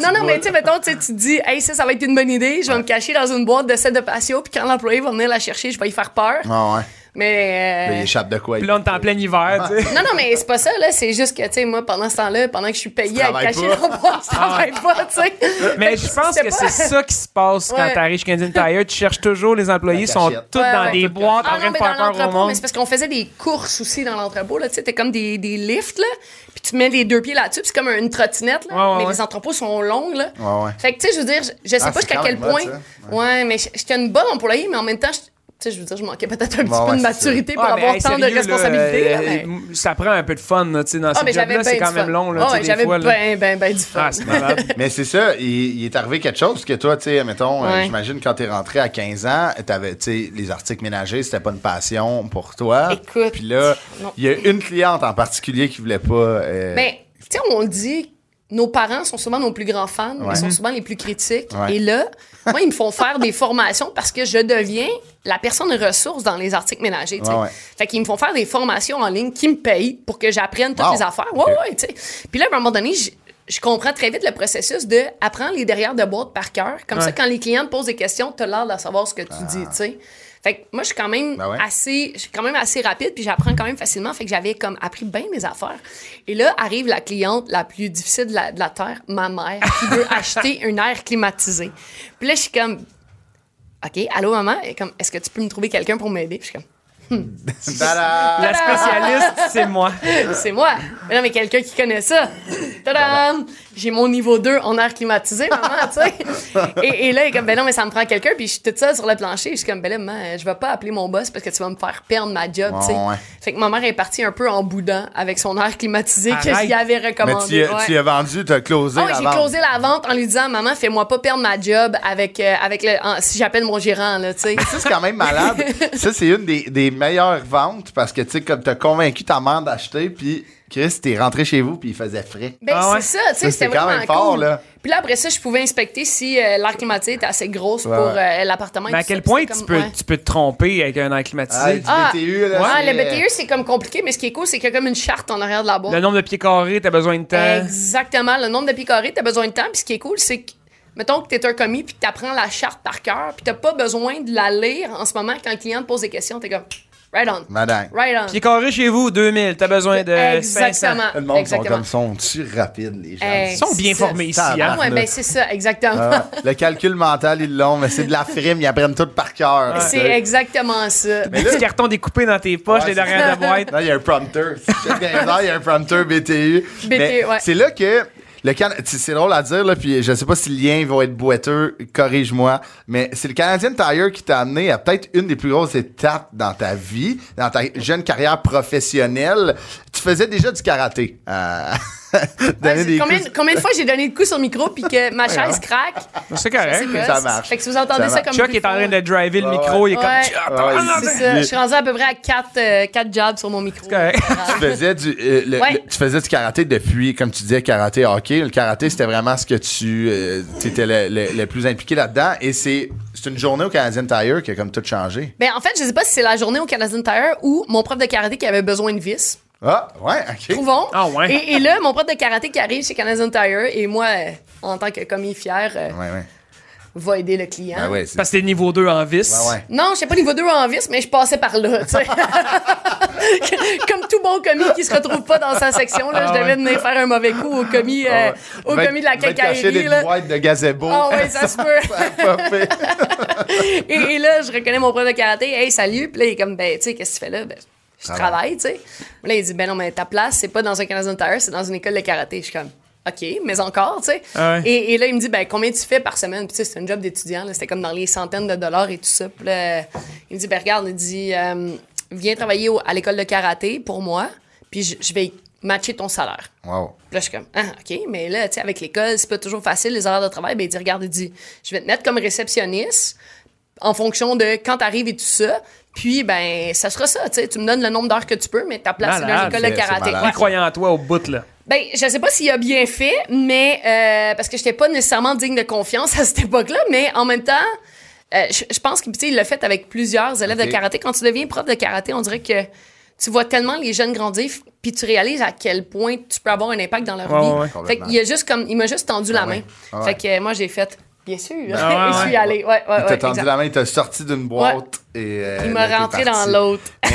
non, non, mais tu sais, mettons, tu sais, tu te dis, hey, ça, ça va être une bonne idée. Je vais me cacher dans une boîte de sel de patio, puis quand l'employé va venir la chercher, je vais y faire peur. Ah ouais. Mais. euh, Là, il échappe de quoi? Puis là, on est en plein hiver, tu sais. Non, non, mais c'est pas ça, là. C'est juste que, tu sais, moi, pendant ce temps-là, pendant que je suis payée à dans le bois, je travaille pas, tu sais. Mais je pense que c'est ça qui se passe quand t'arrives chez Canadian Tire. Tu cherches toujours les employés, sont tous dans des boîtes en Ah train non, de mais faire peur au l'entrepôt, monde. mais c'est parce qu'on faisait des courses aussi dans l'entrepôt, là, tu sais, t'es comme des, des lifts, là, puis tu mets les deux pieds là-dessus, puis c'est comme une trottinette, là, mais les entrepôts sont longs, là. Ouais, ouais. Fait que, tu sais, je veux dire, je, sais Ah, pas jusqu'à quel point. Ouais, mais j'étais une bonne employée, mais en même temps, je- tu sais, je veux dire, je manquais peut-être un petit peu ouais, de maturité pour Ah, avoir hey, tant de sérieux, responsabilités, là, euh, mais- Ça prend un peu de fun, là, tu sais, dans Ah, j'avais jobs-là, c'est quand même long, là, Ah ouais, j'avais fois, là. ben, ben, ben du fun. Ah, c'est malade. Mais c'est ça, il, il est arrivé quelque chose, parce que toi, tu sais, mettons, euh, j'imagine quand t'es rentré à 15 ans, t'avais, tu sais, les articles ménagers, c'était pas une passion pour toi. Écoute, Puis là, il y a une cliente en particulier qui voulait pas. euh, Ben, tu sais, on le dit, nos parents sont souvent nos plus grands fans, Ouais. mais sont souvent les plus critiques. Ouais. Et là, moi, ils me font faire des formations parce que je deviens la personne ressource dans les articles ménagers. Ouais. Fait qu'ils me font faire des formations en ligne qui me payent pour que j'apprenne toutes Wow. les affaires. Ouais, Ok. ouais. Puis là, à un moment donné, je, je comprends très vite le processus de apprendre les derrière de boîte par cœur. Comme ça, quand les clients te posent des questions, tu as l'air de savoir ce que tu dis, tu sais. Fait que moi, je suis quand même Ben ouais. assez, je suis quand même assez rapide, puis j'apprends quand même facilement. Fait que j'avais comme appris bien mes affaires. Et là, arrive la cliente la plus difficile de la, de la terre, ma mère, qui veut acheter un air climatisé. Puis là, je suis comme, OK, allô, maman? Et comme, est-ce que tu peux me trouver quelqu'un pour m'aider? Puis je suis comme, tada! La spécialiste, c'est moi. c'est moi. Mais non, mais quelqu'un qui connaît ça. Tadam! J'ai mon niveau 2 en air climatisé, maman, tu sais. Et, et là, il est comme, ben non, mais ça me prend quelqu'un. Puis je suis toute seule sur le plancher. Je suis comme, ben là, maman, je vais pas appeler mon boss parce que tu vas me faire perdre ma job, tu sais. Ouais. Fait que ma mère est partie un peu en boudin avec son air climatisé que j'y avais Mais recommandé. tu, as- ouais. tu y as vendu, tu as closé oui, la j'ai vente. closé la vente en lui disant, maman, fais-moi pas perdre ma job avec, euh, avec le, en- si j'appelle mon gérant, là, tu sais. Ça, c'est quand même malade. ça, c'est une des, des meilleures ventes parce que, tu sais, comme t'as convaincu ta mère d'acheter, puis Chris, t'es rentré chez vous, puis il faisait frais. Ben, Ah ouais? c'est ça, tu sais, c'était quand vraiment même fort, cool. là. Puis là, après ça, je pouvais inspecter si euh, l'air climatisé était assez grosse Ouais, pour euh, l'appartement. Mais à quel ça. point tu comme- peux, ouais. tu peux te tromper avec un air climatisé? Ah, du Ah, BTU, là. Le BTU, c'est comme compliqué, mais ce qui est cool, c'est qu'il y a comme une charte en arrière de la boîte. Le nombre de pieds carrés, t'as besoin de temps. Exactement. Le nombre de pieds carrés, t'as besoin de temps. Puis ce qui est cool, c'est que, mettons que t'es un commis, puis que t'apprends la charte par cœur, puis t'as pas besoin de la lire en ce moment quand le client te pose des questions. T'es comme, right on. Madame. Right on. Pieds carrés chez vous, 2000. T'as besoin de 500. Exactement. Le monde sont comme sont-tu rapides, les gens? Hey, Ils sont bien ça. formés ici. Hein? Ah ouais, ben c'est ça, exactement. Ah, le calcul mental, ils l'ont, mais c'est de la frime, ils apprennent tout par cœur. C'est exactement ça. Des petits cartons découpés dans tes poches, Ouais, les derrière de boîte. Là, il y a un prompteur. Il y a un prompteur BTU. Mais ouais. C'est là que. Le Can- c'est drôle à dire, là, puis je sais pas si le lien va être boiteux, corrige-moi, mais c'est le Canadian Tire qui t'a amené à peut-être une des plus grosses étapes dans ta vie, dans ta jeune carrière professionnelle. Tu faisais déjà du karaté. euh, donner Ouais, des combien, coups- combien de fois j'ai donné de coups sur le micro puis que ma chaise craque? C'est correct. gosse. ça marche. Fait que si vous entendez Ça ça, marche. comme Chuck est en train de driver le Ouais, micro, il est Ouais. comme. Ouais, C'est ça. Je suis rendu à peu près à 4 quatre jobs sur mon micro. correct. tu faisais du euh, le- Ouais. le- tu faisais du karaté depuis comme tu disais karaté hockey le karaté c'était vraiment ce que tu euh, étais le, le- le plus impliqué là-dedans et c'est c'est une journée au Canadian Tire qui a comme tout changé Ben, en fait, je sais pas si c'est la journée au Canadian Tire ou mon prof de karaté qui avait besoin de vis. Ah ouais ok Trouvons. Ah ouais. Et, et là, mon prof de karaté qui arrive chez Canadian Tire et moi, euh, en tant que commis fier, euh, ouais ouais va aider le client. ah ouais c'est Parce que t'es niveau 2 en vis. ouais. Non, je sais pas niveau 2 en vis, mais je passais par là, tu sais. Comme tout bon commis qui se retrouve pas dans sa section, là, Ah je devais ouais. venir faire un mauvais coup au commis, euh, Ah ouais. au commis de la quincaillerie, des là. boîtes de gazebo Ah ouais, ça se peut. Et là, je reconnais mon prof de karaté. Hey, salut. Puis là, il est comme, ben, tu sais, qu'est-ce que tu fais là? Ben, je Travaille. tu sais. Là, il dit, ben non, mais ta place, c'est pas dans un Canadian Tire, c'est dans une école de karaté. Je suis comme, OK, mais encore, tu sais. Ah ouais. et, et là, il me dit, ben, combien tu fais par semaine? Puis, tu sais, c'est un job d'étudiant, là. C'était comme dans les centaines de dollars et tout ça. Puis là, il me dit, ben, regarde, il dit, euh, viens travailler au- à l'école de karaté pour moi, puis je, je vais matcher ton salaire. wow Puis là, je suis comme, ah, OK, mais là, tu sais, avec l'école, c'est pas toujours facile, les horaires de travail. Ben, il dit, regarde, il dit, je vais te mettre comme réceptionniste en fonction de quand t'arrives et tout ça. Puis, ben, ça sera ça, tu me donnes le nombre d'heures que tu peux, mais ta place, c'est dans l'école de karaté. Qui croyant en toi au bout, là? Ben, je sais pas s'il a bien fait, mais euh, parce que j'étais pas nécessairement digne de confiance à cette époque-là, mais en même temps, euh, je, je pense qu'il il l'a fait avec plusieurs élèves de karaté. Quand tu deviens prof de karaté, on dirait que tu vois tellement les jeunes grandir, puis tu réalises à quel point tu peux avoir un impact dans leur vie. ouais. Fait Complètement. qu'il a juste comme, il m'a juste tendu la Ah ouais. main. Ah Fait que euh, moi j'ai fait. Bien sûr. Ah ouais, je suis allée. Ouais, ouais, Il t'a ouais, tendu exact. la main, il t'a sorti d'une boîte et. euh, Il m'a là, t'es rentré dans l'autre.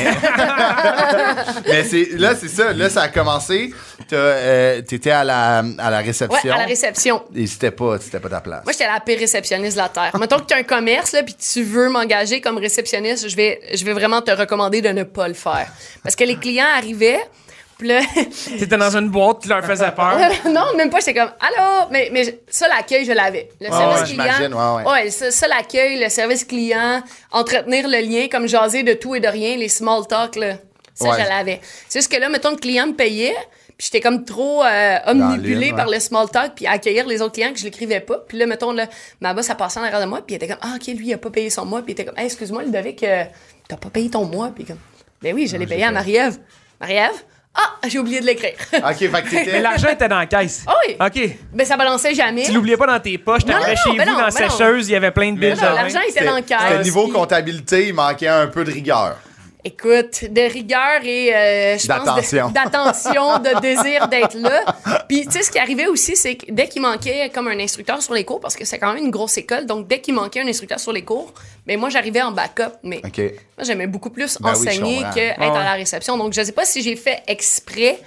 Mais c'est, là, c'est ça. Là, ça a commencé. T'as, euh, t'étais à la, à la Ouais, réception. à la réception. Et c'était pas, c'était pas ta place. Moi, j'étais la pire réceptionniste de la Terre. Mettons que tu as un commerce, là, puis tu veux m'engager comme réceptionniste, je vais, je vais vraiment te recommander de ne pas le faire. Parce que les clients arrivaient, puis là... T'étais dans une boîte, tu leur faisais peur. non, même pas, j'étais comme « Allô? » Mais, mais ça, l'accueil, je l'avais. Le service client... ouais, ouais. ça, ça, l'accueil, le service client, entretenir le lien, comme jaser de tout et de rien, les small talk, là. Ça, Ouais. je l'avais. C'est juste que là, mettons, le client me payait, puis j'étais comme trop euh, omnibulée par le small talk, puis accueillir les autres clients que je l'écrivais pas. Puis là, mettons, là, ma boss, ça passait en arrière de moi, puis elle était comme, ah, OK, lui, il a pas payé son mois. Puis il était comme, Hey, excuse-moi, Ludovic, euh, t'as pas payé ton mois? Puis comme, ben oui, je l'ai payé à Marie-Ève. Marie-Ève? Ah, j'ai oublié de l'écrire. OK, fait que Mais l'argent était dans la caisse. Ah oui. OK. ben, ça balançait jamais. Tu l'oubliais pas dans tes poches, Non, t'arrivais non, chez ben vous non, dans la ben non. sécheuse, il y avait plein de billes. Mais non, vin. l'argent était dans le C'était caisse. niveau comptabilité, il manquait un peu de rigueur. Écoute, de rigueur et euh, je pense de- D'attention. d'attention, de désir d'être là. Puis tu sais ce qui arrivait aussi c'est que dès qu'il manquait comme un instructeur sur les cours parce que c'est quand même une grosse école donc dès qu'il manquait un instructeur sur les cours, mais moi j'arrivais en backup mais moi j'aimais beaucoup plus Ben enseigner comprends. que être Ah ouais. à la réception. Donc je sais pas si j'ai fait exprès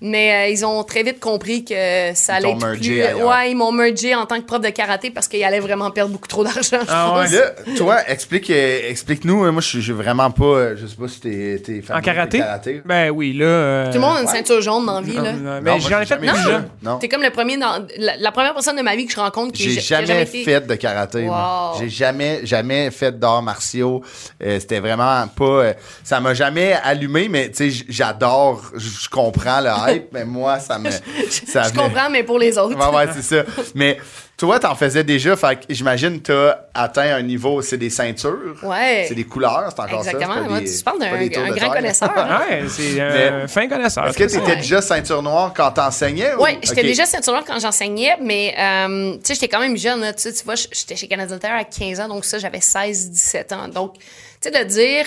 mais euh, ils ont très vite compris que ça allait être mergé plus ailleurs. ouais, ils m'ont mergé en tant que prof de karaté parce qu'ils allaient vraiment perdre beaucoup trop d'argent. Ah ouais. Là, toi, explique, euh, explique-nous. euh, Moi, je suis vraiment pas. euh, Je sais pas si t'es, t'es fan En de karaté? karaté. Ben oui, là. euh, Tout le monde a une ceinture jaune dans la vie là. euh, Non, Mais j'en ai fait jamais plus jeune. Non. T'es comme le premier dans la, la première personne de ma vie que je rencontre qui, J'ai jamais été- fait de karaté. moi. J'ai jamais, jamais fait d'arts martiaux. Euh, C'était vraiment pas. euh, ça m'a jamais allumé, mais tu sais, j'adore, je comprends le hype, mais moi, ça me. ça Je comprends, mais pour les autres. Ouais, ouais, c'est ça. Mais toi, t'en faisais déjà, fait que j'imagine t'as atteint un niveau, c'est des ceintures. Ouais. C'est des couleurs, c'est encore ça. Exactement. Moi, des- tu parles d'un grand connaisseur. hein. Ouais, c'est un Mais- fin connaisseur. Est-ce que ça. t'étais déjà ceinture noire quand t'enseignais? ou- Oui, j'étais déjà ceinture noire quand j'enseignais, mais euh, tu sais, j'étais quand même jeune. là. Tu sais, tu vois, j'étais chez Canada Tire à 15 ans, donc ça, j'avais 16-17 ans. Donc, tu sais, de dire,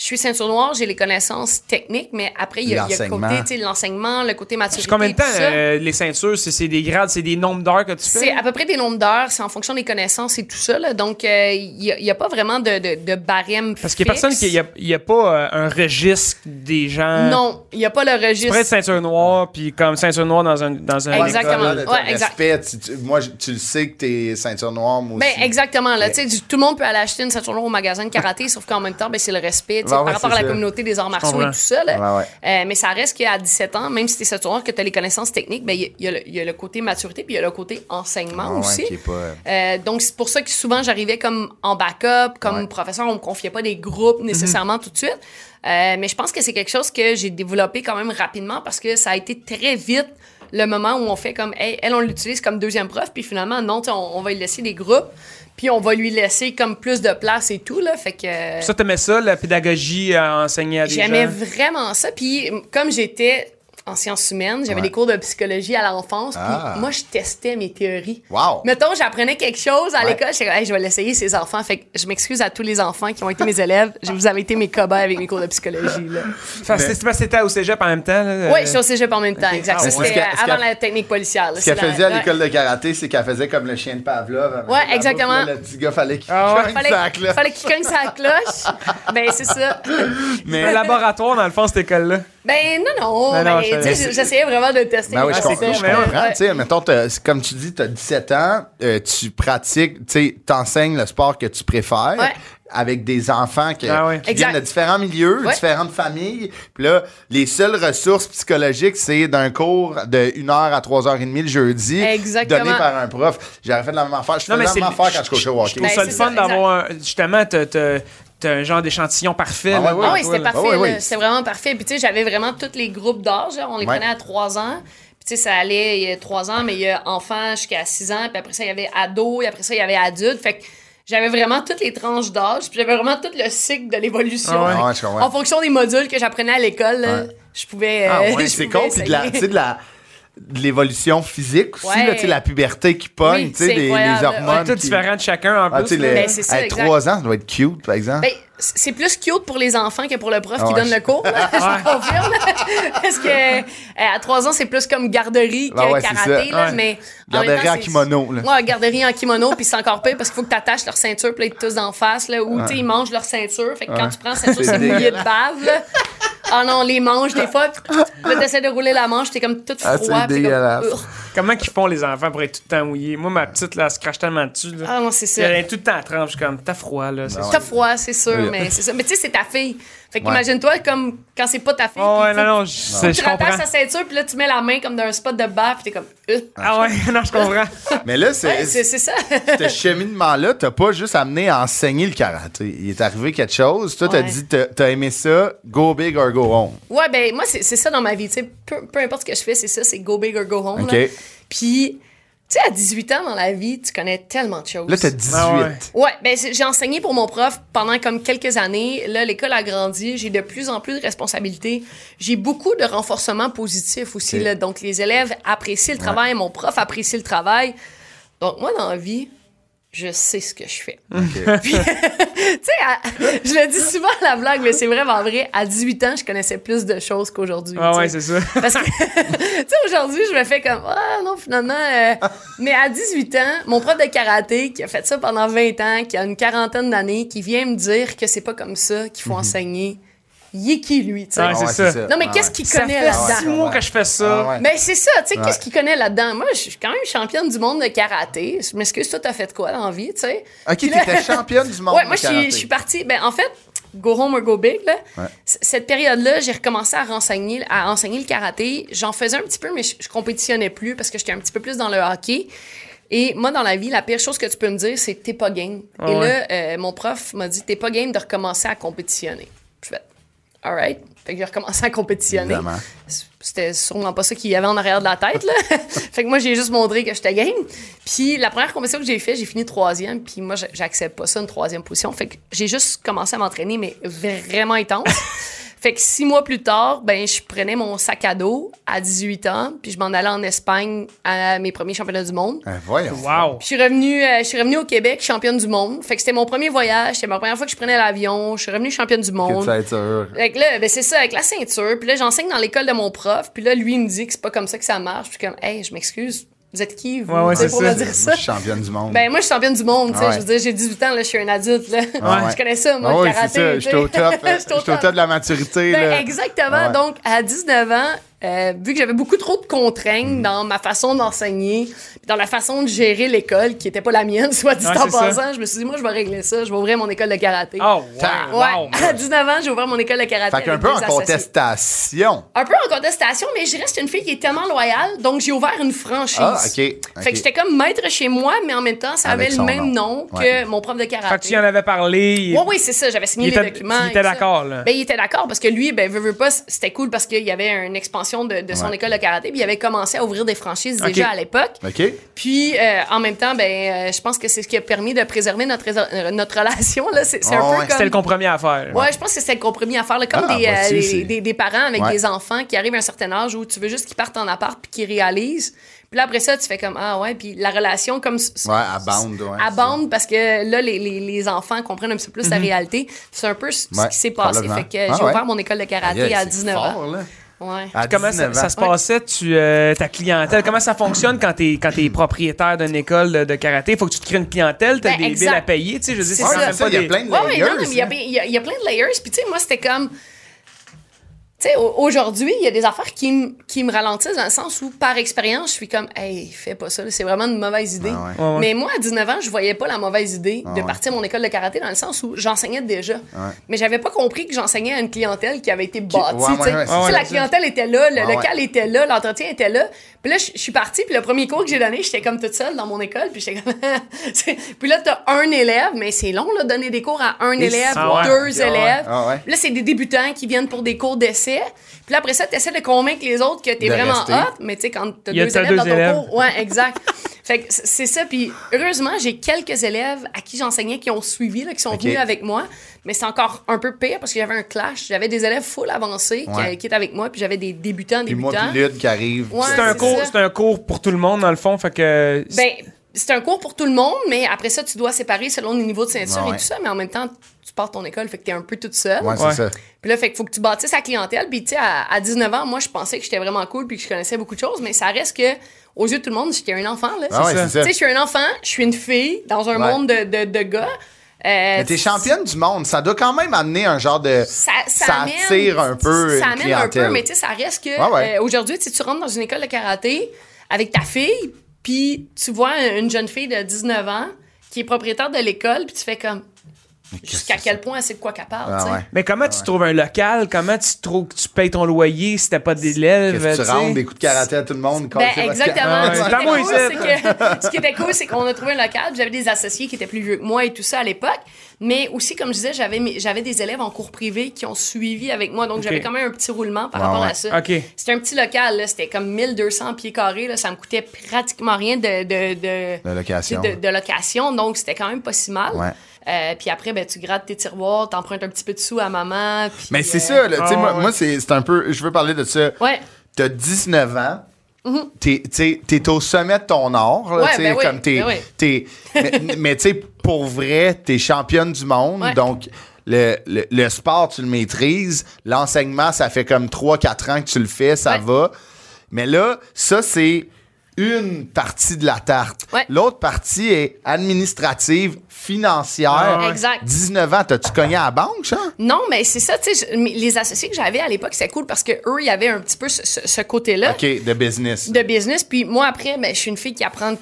je suis ceinture noire, j'ai les connaissances techniques, mais après, il y a, il y a le côté, tu sais, l'enseignement, le côté maturité. C'est combien de temps euh, les ceintures? C'est c'est des grades, c'est des nombres d'heures que tu fais? C'est à peu près des nombres d'heures, c'est en fonction des connaissances et tout ça. là. Donc, euh, il n'y a, il y a pas vraiment de, de, de barème Parce qu'il n'y a personne qui. Il y a, pas euh, un registre des gens. Non, il n'y a pas le Tu pourrais être registre. ceinture noire, puis comme ceinture noire dans un. Dans un Exactement. Ouais, exact. respect, tu- tu- moi, tu le sais que t'es ceinture noire, moi aussi. Ben, exactement. Là, tu tout le monde peut aller acheter une ceinture noire au magasin de karaté, sauf qu'en même temps, ben, c'est le respect Ouais, par rapport à la ça. communauté des arts martiaux et tout ça. là. Ouais, ouais. Euh, mais ça reste qu'à 17 ans, même si tu es noire, que tu as les connaissances techniques, ben, il y, a- il y y, a le côté maturité puis il y a le côté enseignement ouais, aussi. qui est pas, euh, Euh, donc, c'est pour ça que souvent, j'arrivais comme en backup, comme Ouais. professeur. On me confiait pas des groupes nécessairement tout de suite. Euh, mais je pense que c'est quelque chose que j'ai développé quand même rapidement parce que ça a été très vite le moment où on fait comme, hey, elle, on l'utilise comme deuxième prof, puis finalement, non, on va lui laisser des groupes, puis on va lui laisser comme plus de place et tout, là. Fait que. Ça, t'aimais ça, la pédagogie à enseigner à des J'aimais gens? vraiment ça. Puis comme j'étais en sciences humaines, j'avais Ouais. des cours de psychologie à l'enfance. Puis Ah. moi, je testais mes théories. Wow. Mettons, j'apprenais quelque chose à Ouais. l'école, comme, Hey, je vais l'essayer, ces enfants. Fait que je m'excuse à tous les enfants qui ont été mes élèves. Je vous avez été mes cobayes avec mes cours de psychologie. Là. Fait que c'est parce que t'étais au cégep en même temps. Là, Oui, euh, je suis au cégep en même temps, exact. Ah, ouais. c'était avant la technique policière. là. Ce qu'elle la- faisait à ouais. l'école de karaté, c'est qu'elle faisait comme le chien de Pavlov. la exactement. là, Le petit gars, fallait qu'il Ah ouais. cogne Fallait, sa cloche. fallait qu'il cogne sa cloche. ben, c'est ça. C'est un laboratoire, dans le fond, cette école-là. Ben, non, non. Ben mais, je- j'essayais vraiment de tester. Ben oui, je, comprends. je comprends. Ouais. Mettons, comme tu dis, tu as 17 ans, euh, tu pratiques, tu sais, t'enseignes le sport que tu préfères. Ouais. Avec des enfants que- Ah qui Exact. viennent de différents milieux, Ouais. différentes familles. Puis là, les seules ressources psychologiques, c'est d'un cours de 1h à 3h30 le jeudi, Exactement. donné par un prof. J'aurais fait la même affaire. Je Non, faisais la même affaire quand je coachais au Je hockey. trouve Ben, ça le c'est fun d'avoir, un- justement, t'as- un genre d'échantillon parfait. Ah ouais, Ah oui, c'était parfait. Ah ouais. C'était vraiment parfait. Puis, tu sais, j'avais vraiment tous les groupes d'âge. On les Ouais. prenait à 3 ans. Puis, tu sais, ça allait, il y a 3 ans, mais il y a enfants jusqu'à 6 ans. Puis après ça, il y avait ados. Et après ça, il y avait adultes. Fait que j'avais vraiment toutes les tranches d'âge. Puis, j'avais vraiment tout le cycle de l'évolution. Ah. Ah. En fonction des modules que j'apprenais à l'école, je pouvais. Ah euh, ouais, je c'est con. Puis de la, de l'évolution physique aussi, Ouais. là, tu sais, la puberté qui pogne, Oui, tu sais, c'est des- les, incroyable. hormones. Tout qui- différent de chacun, en Ah, plus. les- Ben, c'est ça, hey, exact. 3 ans, ça doit être cute, par exemple. Ben, c'est plus cute pour les enfants que pour le prof qui ouais. donne le cours. là. Je confirme. Parce que euh, à trois ans, c'est plus comme garderie que Ah ouais, c'est karaté. Là, Ouais. mais en Garderie temps, en c'est- kimono, là. Ouais, garderie en kimono, puis c'est encore pire parce qu'il faut que tu attaches leur ceinture, puis là, ils te tous d'en face, là, ou ils mangent leur ceinture. Fait que quand Ouais. tu prends la ceinture, C'est c'est mouillé de bave. Ah non, les manches, des fois, là, t'essaies de rouler la manche, t'es comme tout Ah, froid. c'est t'es comme, dégueulasse. Comment qu'ils font les enfants pour être tout le temps mouillés? Moi, ma petite, là, elle se crache tellement dessus. Là. Ah non, c'est ça. Elle est tout le temps à trempe. Je suis comme, t'as froid, là. Ah ça. T'as froid, c'est sûr, Oui. mais c'est ça. Mais tu sais, c'est ta fille. Fait Ouais. qu'imagine-toi comme quand c'est pas ta fille. Oh, ouais, non, non, je, sais, je Tu rattaches comprends. sa ceinture, puis là, tu mets la main comme dans un spot de bas, puis t'es comme. Euh. Ah ouais, non, je comprends. Mais là, c'est. c'est c'est ça. ce cheminement-là, t'as pas juste amené à enseigner le karaté. Il est arrivé quelque chose. Toi, t'as Ouais. dit, t'as aimé ça, go big or go home. ouais, ben, moi, c'est ça dans ma vie. Tu sais, peu, peu importe ce que je fais, c'est ça, c'est go big or go home. OK. Là. Puis, tu sais, à 18 ans dans la vie, tu connais tellement de choses. Là, t'as 18. Ah ouais. Ouais, ben j'ai enseigné pour mon prof pendant comme quelques années. Là, l'école a grandi, j'ai de plus en plus de responsabilités. J'ai beaucoup de renforcement positif aussi. Là. Donc, les élèves apprécient le travail, mon prof apprécie le travail. Donc, moi, dans la vie, je sais ce que je fais. OK. Puis, tu sais, je le dis souvent à la blague, mais c'est vraiment vrai. À 18 ans, je connaissais plus de choses qu'aujourd'hui. Ah ouais, c'est ça. Parce que, tu sais, aujourd'hui, je me fais comme, ah non, finalement. euh, mais à 18 ans, mon prof de karaté, qui a fait ça pendant 20 ans, qui a une quarantaine d'années, qui vient me dire que c'est pas comme ça qu'il faut enseigner, il est qui, lui, tu sais? Ah, c'est ça. Non, mais Ah qu'est-ce ouais. qu'il Ça connaît fait là-dedans? six mois que je fais ça. Ah ouais. Mais c'est ça, tu sais, Ouais. qu'est-ce qu'il connaît là-dedans? Moi, je suis quand même championne du monde de karaté. Je m'excuse, toi, t'as fait quoi dans la vie, tu sais? OK, t'étais championne du monde. Ouais, moi, de suis, karaté. je suis partie. Ben, en fait, go home or go big, là. Ouais. Cette période-là, j'ai recommencé à renseigner, à enseigner le karaté. J'en faisais un petit peu, mais je, je compétitionnais plus parce que j'étais un petit peu plus dans le hockey. Et moi, dans la vie, la pire chose que tu peux me dire, c'est t'es pas game. Ah Et ouais. là, euh, mon prof m'a dit, t'es pas game de recommencer à compétitionner. Je fais, all right. Fait que j'ai recommencé à compétitionner. Évidemment. C'était sûrement pas ça qu'il y avait en arrière de la tête, là. fait que moi, j'ai juste montré que j'étais game. Puis la première compétition que j'ai fait, j'ai fini troisième. Puis moi, j'a- j'accepte pas ça, une troisième position. Fait que j'ai juste commencé à m'entraîner, mais vraiment intense. fait que six mois plus tard, ben, je prenais mon sac à dos à 18 ans. Puis je m'en allais en Espagne à mes premiers championnats du monde. Voyons. Wow. Puis je suis revenue, euh, je suis revenue au Québec, championne du monde. Fait que c'était mon premier voyage, c'était ma première fois que je prenais l'avion. Je suis revenue championne du monde. de ceinture. Fait que là, ben c'est ça, avec la ceinture. Puis là, j'enseigne dans l'école de mon prof. Puis là, lui, il me dit que c'est pas comme ça que ça marche. Puis comme, hey, je m'excuse. Vous êtes qui, vous, Ouais, ouais, pour ça. me dire Moi, ça? je suis championne du monde. Ben, moi, je suis championne du monde, tu sais. Ouais. Je veux dire, j'ai 18 ans, là, je suis un adulte, là. Ouais. Je connais ça, moi, Ah le karaté. ça. tu J'étais au top. J'étais J'étais au top de la maturité. Ben, là. exactement. Ouais. Donc, à 19 ans, euh, vu que j'avais beaucoup trop de contraintes Mm. dans ma façon d'enseigner, dans la façon de gérer l'école, qui était pas la mienne, soit dit Ouais, en ça. passant, je me suis dit, moi, je vais régler ça. Je vais ouvrir mon école de karaté. Oh, wow. Ouais, wow. à 19 ans, j'ai ouvert mon école de karaté. Fait qu'un avec peu en associés. contestation. Un peu en contestation, mais je reste une fille qui est tellement loyale, donc j'ai ouvert une franchise. Ah, OK. Fait que j'étais comme maître chez moi, mais en même temps, ça Avec avait le même nom. nom, Ouais. que mon prof de Fait karaté. que tu y en avais parlé. Oui, oui, c'est ça. J'avais signé Il les était- documents. il était d'accord, là. Ben, il était d'accord parce que lui, ben, veut, veut pas, c'était cool parce qu'il y avait une expansion de, de son Ouais. école de karaté, puis il avait commencé à ouvrir des franchises déjà à l'époque. Puis, euh, en même temps, ben, euh, je pense que c'est ce qui a permis de préserver notre, euh, notre relation. Là. C'est, un Ah peu ouais. comme... C'était le compromis à faire. Ouais, je pense que c'est le compromis à faire. là, comme Ah, des, bah, euh, si, des, des- des parents avec Ouais. des enfants qui arrivent à un certain âge où tu veux juste qu'ils partent en appart puis qu'ils réalisent. Puis là, après ça, tu fais comme Ah ouais, puis la relation comme. Ouais, à bande, ouais. Abonde parce que là, les, les, les enfants comprennent un petit peu plus la réalité. C'est un peu ce ce Ouais, qui s'est passé. Fait que Ah j'ai ouais. ouvert mon école de karaté à c'est 19 fort, ans. là. Ouais. Comment 19 ça, se passait, tu, euh, ta clientèle? Comment ça fonctionne quand t'es quand es propriétaire d'une école de, de karaté? Faut que tu te crées une clientèle, t'as Ben, des exact. billes à payer, tu sais, je veux dire, C'est Ouais, il y a plein de Ouais, ouais, layers. il y a, hein. il y il y a plein de layers. Puis, tu sais, moi, c'était comme. Tu sais, au- aujourd'hui, il y a des affaires qui, me- qui me ralentissent dans le sens où, par expérience, je suis comme, hey, fais pas ça, là, c'est vraiment une mauvaise idée. Ah ouais. Ouais, ouais. Mais moi, à 19 ans, je voyais pas la mauvaise idée de ouais. partir mon école de karaté dans le sens où j'enseignais déjà. Mais j'avais pas compris que j'enseignais à une clientèle qui avait été bâtie. ouais, tu sais. la clientèle était là, le Ouais, local était là, l'entretien était là. Puis là, je je suis partie, puis le premier cours que j'ai donné, j'étais comme toute seule dans mon école, puis j'étais comme... Puis là, t'as un élève, mais c'est long, là, donner des cours à un Et élève, ah ouais. deux Ah ouais. élèves. Ah ouais. Puis là, c'est des débutants qui viennent pour des cours d'essai. Puis là, après ça, tu essaies de convaincre les autres que t'es vraiment rester. hot, mais tu sais, quand t'as deux élèves deux dans ton élèves. cours. Ouais, exact. fait que c'est ça. Puis heureusement, j'ai quelques élèves à qui j'enseignais qui ont suivi, là, qui sont venus avec moi. Mais c'est encore un peu pire parce que j'avais un clash. J'avais des élèves full avancés qui- Ouais. qui, étaient avec moi, puis j'avais des débutants, Puis moi, débutants. puis Lude qui arrive. Ouais. C'est un, cours, un cours pour tout le monde, dans le fond, fait que... Ben, c'est un cours pour tout le monde, mais après ça, tu dois séparer selon les niveaux de ceinture et tout ça. Mais en même temps, tu pars ton école, fait que t'es un peu toute seule. Ouais, c'est ça. Puis là, fait qu'il faut que tu bâtisses la clientèle. Puis, tu sais, à, à 19 ans, moi, je pensais que j'étais vraiment cool puis que je connaissais beaucoup de choses, mais ça reste que, aux yeux de tout le monde, j'étais un enfant, là. Ah ouais. Tu sais, je suis un enfant, je suis une fille dans un Ouais. monde de, de, de gars. Euh, Mais t'es championne du monde, ça doit quand même amener un genre de. ça, ça, ça amène, attire un peu Ça une amène un clientèle. peu, mais tu sais, ça reste que Ouais, ouais. euh, aujourd'hui, tu rentres dans une école de karaté avec ta fille, puis tu vois une jeune fille de 19 ans qui est propriétaire de l'école, puis tu fais comme jusqu'à quel point elle sait de quoi qu'elle parle, Ah tu sais? ouais. Mais comment tu trouves un local? Comment tu trouves que tu payes ton loyer si t'as pas d'élèves? Tu tu sais? rentres des coups de karaté à tout le monde? Ben, exactement. Ouais, Ce, qui c'est cool, c'est que- ce qui était cool, c'est qu'on a trouvé un local. J'avais des associés qui étaient plus vieux que moi et tout ça à l'époque. Mais aussi, comme je disais, j'avais des élèves en cours privé qui ont suivi avec moi. Donc, j'avais quand même un petit roulement par Ouais, rapport ouais. à ça. C'était un petit local, là. C'était comme 1200 pieds carrés. Là. Ça me coûtait pratiquement rien de, de, de, De location. de, de location. Donc, c'était quand même pas si mal. Euh, puis après, ben, tu grattes tes tiroirs, t'empruntes un petit peu de sous à maman. puis, Mais c'est euh, ça, là, tu sais, Ah, moi, ouais. moi, c'est c'est un peu. Je veux parler de ça. Ouais. T'as 19 ans. T'es, t'sais, t'es au sommet de ton art. Là. Ouais, ben oui, comme t'es, ben oui. t'es- mais mais tu sais, pour vrai, t'es championne du monde. Ouais. Donc, le, le, le sport, tu le maîtrises. L'enseignement, ça fait comme 3-4 ans que tu le fais, ça Ouais. va. Mais là, ça, c'est une partie de la tarte. Ouais. L'autre partie est administrative, financière. Exact. 19 ans, t'as-tu cogné à la banque, ça? Non, mais c'est ça, tu sais, les associés que j'avais à l'époque, c'était cool parce que eux, il y avait un petit peu ce, côté-là OK, de business. de business. Puis moi, après, ben, je suis une fille qui apprend,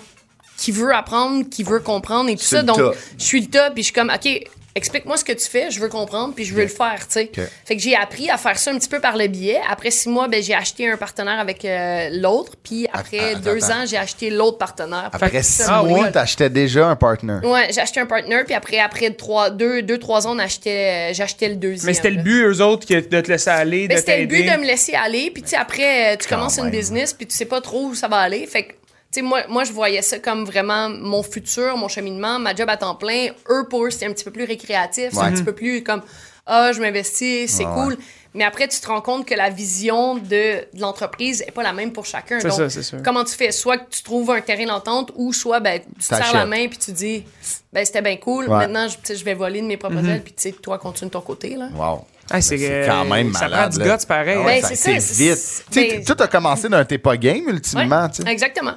qui veut apprendre, qui veut comprendre et tout C'est ça. Donc, je suis le top, puis je suis comme, OK, explique-moi ce que tu fais, je veux comprendre, puis je veux le faire, tu sais. Fait que j'ai appris à faire ça un petit peu par le biais. Après six mois, ben, j'ai acheté un partenaire avec euh, l'autre, puis après Attends, deux attends. ans, j'ai acheté l'autre partenaire. Après six Ah, mois, oui. t'achetais déjà un partner. Ouais, j'ai acheté un partner, puis après, après trois, deux, deux, trois ans, euh, j'achetais le deuxième. Mais c'était le but, eux autres, que- de te laisser aller, Ben, de c'était le but de me laisser aller. Puis, tu sais, après, euh, tu Quand commences une business, puis tu sais pas trop où ça va aller. Fait que, sais, moi, moi, je voyais ça comme vraiment mon futur, mon cheminement, ma job à temps plein. Eux, pour eux, c'était un petit peu plus récréatif. C'est Ouais. un petit peu plus comme, ah, je m'investis, c'est Ouais, cool. Mais après, tu te rends compte que la vision de, de l'entreprise est pas la même pour chacun. C'est Donc, ça, c'est sûr. comment tu fais? Soit que tu trouves un terrain d'entente ou soit, ben, tu te serres la main puis tu dis, ben, c'était bien cool. Ouais. Maintenant, je, tu sais, je vais voler de mes propres ailes puis tu sais, toi, continue de ton côté, là. Wow. Ah, c'est, C'est euh, quand même Ça malade. prend du là. guts, pareil. Ah ouais, Ben, ça c'est c'est ça, vite. c'est- Tu sais, ben- tout a commencé d'un t'es pas game, ultimement. Ouais. Exactement.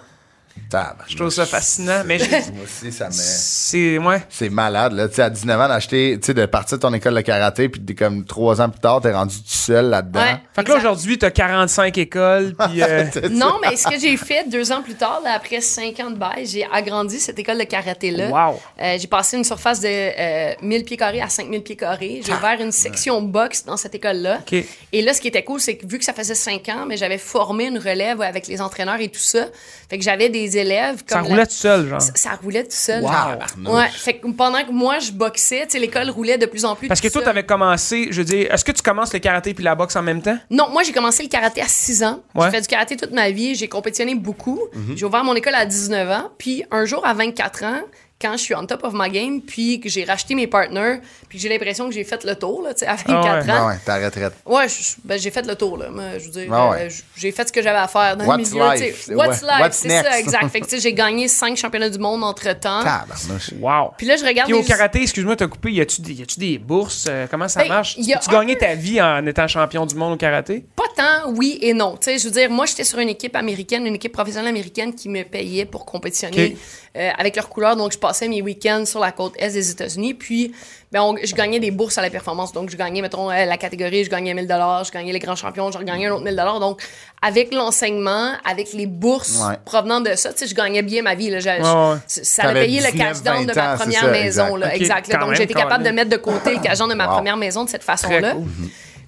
Je trouve ça fascinant. Mais je- Moi aussi, ça me. c'est. Ouais. C'est malade, là. Tu sais, à 19 ans, d'acheter, tu sais, de partir de ton école de karaté, puis comme trois ans plus tard, t'es rendu tout seul là-dedans. Ouais. Fait que là, aujourd'hui, t'as 45 écoles, puis. euh. Non, mais ce que j'ai fait deux ans plus tard, là, après cinq ans de bail, j'ai agrandi cette école de karaté-là. Wow. Euh, j'ai passé une surface de euh, 1000 pieds carrés à 5000 pieds carrés. J'ai ouvert une section boxe dans cette école-là. OK. Et là, ce qui était cool, c'est que vu que ça faisait cinq ans, mais j'avais formé une relève avec les entraîneurs et tout ça. Fait que j'avais des élèves Ça la- roulait tout seul, genre. Ça, ça roulait tout seul. Wow. Ouais. Fait que pendant que moi, je boxais, l'école roulait de plus en plus. Parce que tout toi, t'avais commencé, je veux dire, est-ce que tu commences le karaté puis la boxe en même temps? Non, moi, j'ai commencé le karaté à 6 ans. Ouais. J'ai fait du karaté toute ma vie. J'ai compétitionné beaucoup. Mhm. J'ai ouvert mon école à 19 ans. Puis un jour, à 24 ans, quand je suis on top of my game, puis que j'ai racheté mes partners, puis que j'ai l'impression que j'ai fait le tour, là, tu sais, à 24 Ah ouais. ans. Ouais, ouais, ta retraite. Ouais, je- ben, j'ai fait le tour, là. Moi, je veux dire, Ah ouais. euh, j'ai fait ce que j'avais à faire dans What's le milieu. tu life? sais. What's Ouais. life? What's c'est next? ça, exact. Fait que, tu sais, j'ai gagné 5 championnats du monde entre-temps. Tabarnouche. Wow. Puis là, je regarde Puis au les- karaté, excuse-moi, t'as coupé, y a-tu des, y a-tu des bourses? Euh, comment ça Ben, marche? y a Tu un gagné peu- ta vie en étant champion du monde au karaté? Pas tant, oui et non. Tu sais, je veux dire, moi, j'étais sur une équipe américaine, une équipe professionnelle américaine qui me payait pour compétitionner euh, avec leurs couleurs. Donc, je passais mes week-ends sur la côte est des États-Unis. Puis, ben, on- je gagnais des bourses à la performance. Donc, je gagnais, mettons, euh, la catégorie, je gagnais 1000 je gagnais les grands champions, je gagnais un autre 1000 Donc, avec l'enseignement, avec les bourses Ouais. provenant de ça, tu sais, je gagnais bien ma vie. Là. Je- Ça a T'avais payé le 19, cash down de 20 ma première ça, maison. exact. Là, Ok, exact là. Donc, j'ai été même, capable de mettre de côté le cash down de ma Wow. première maison de cette façon-là. cool.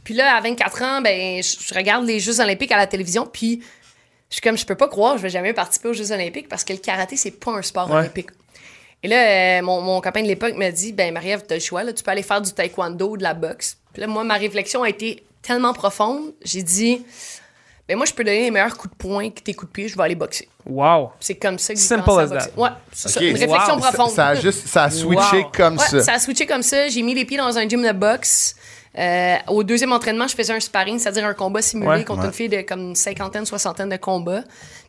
Puis là, à 24 ans, ben, je, je regarde les Jeux olympiques à la télévision, puis je suis comme, je peux pas croire, je vais jamais participer aux Jeux olympiques parce que le karaté, c'est pas un sport Ouais. olympique. Et là, euh, mon, mon copain de l'époque m'a dit, ben, Marie-Ève, t'as le choix, là, tu peux aller faire du taekwondo ou de la boxe. Puis là, moi, ma réflexion a été tellement profonde, j'ai dit, ben, moi, je peux donner les meilleurs coups de poing que tes coups de pied, je vais aller boxer. Wow. C'est comme ça que j'ai Simple commencé à as boxer. that. Ouais, c'est une réflexion Wow. profonde. Ça, ça a juste, ça a switché Wow. comme Ouais, ça. ça a switché comme ça. J'ai mis les pieds dans un gym de boxe. Euh, au deuxième entraînement, je faisais un sparring, c'est-à-dire un combat simulé Ouais. contre Ouais. une fille de comme une cinquantaine, soixantaine de combats.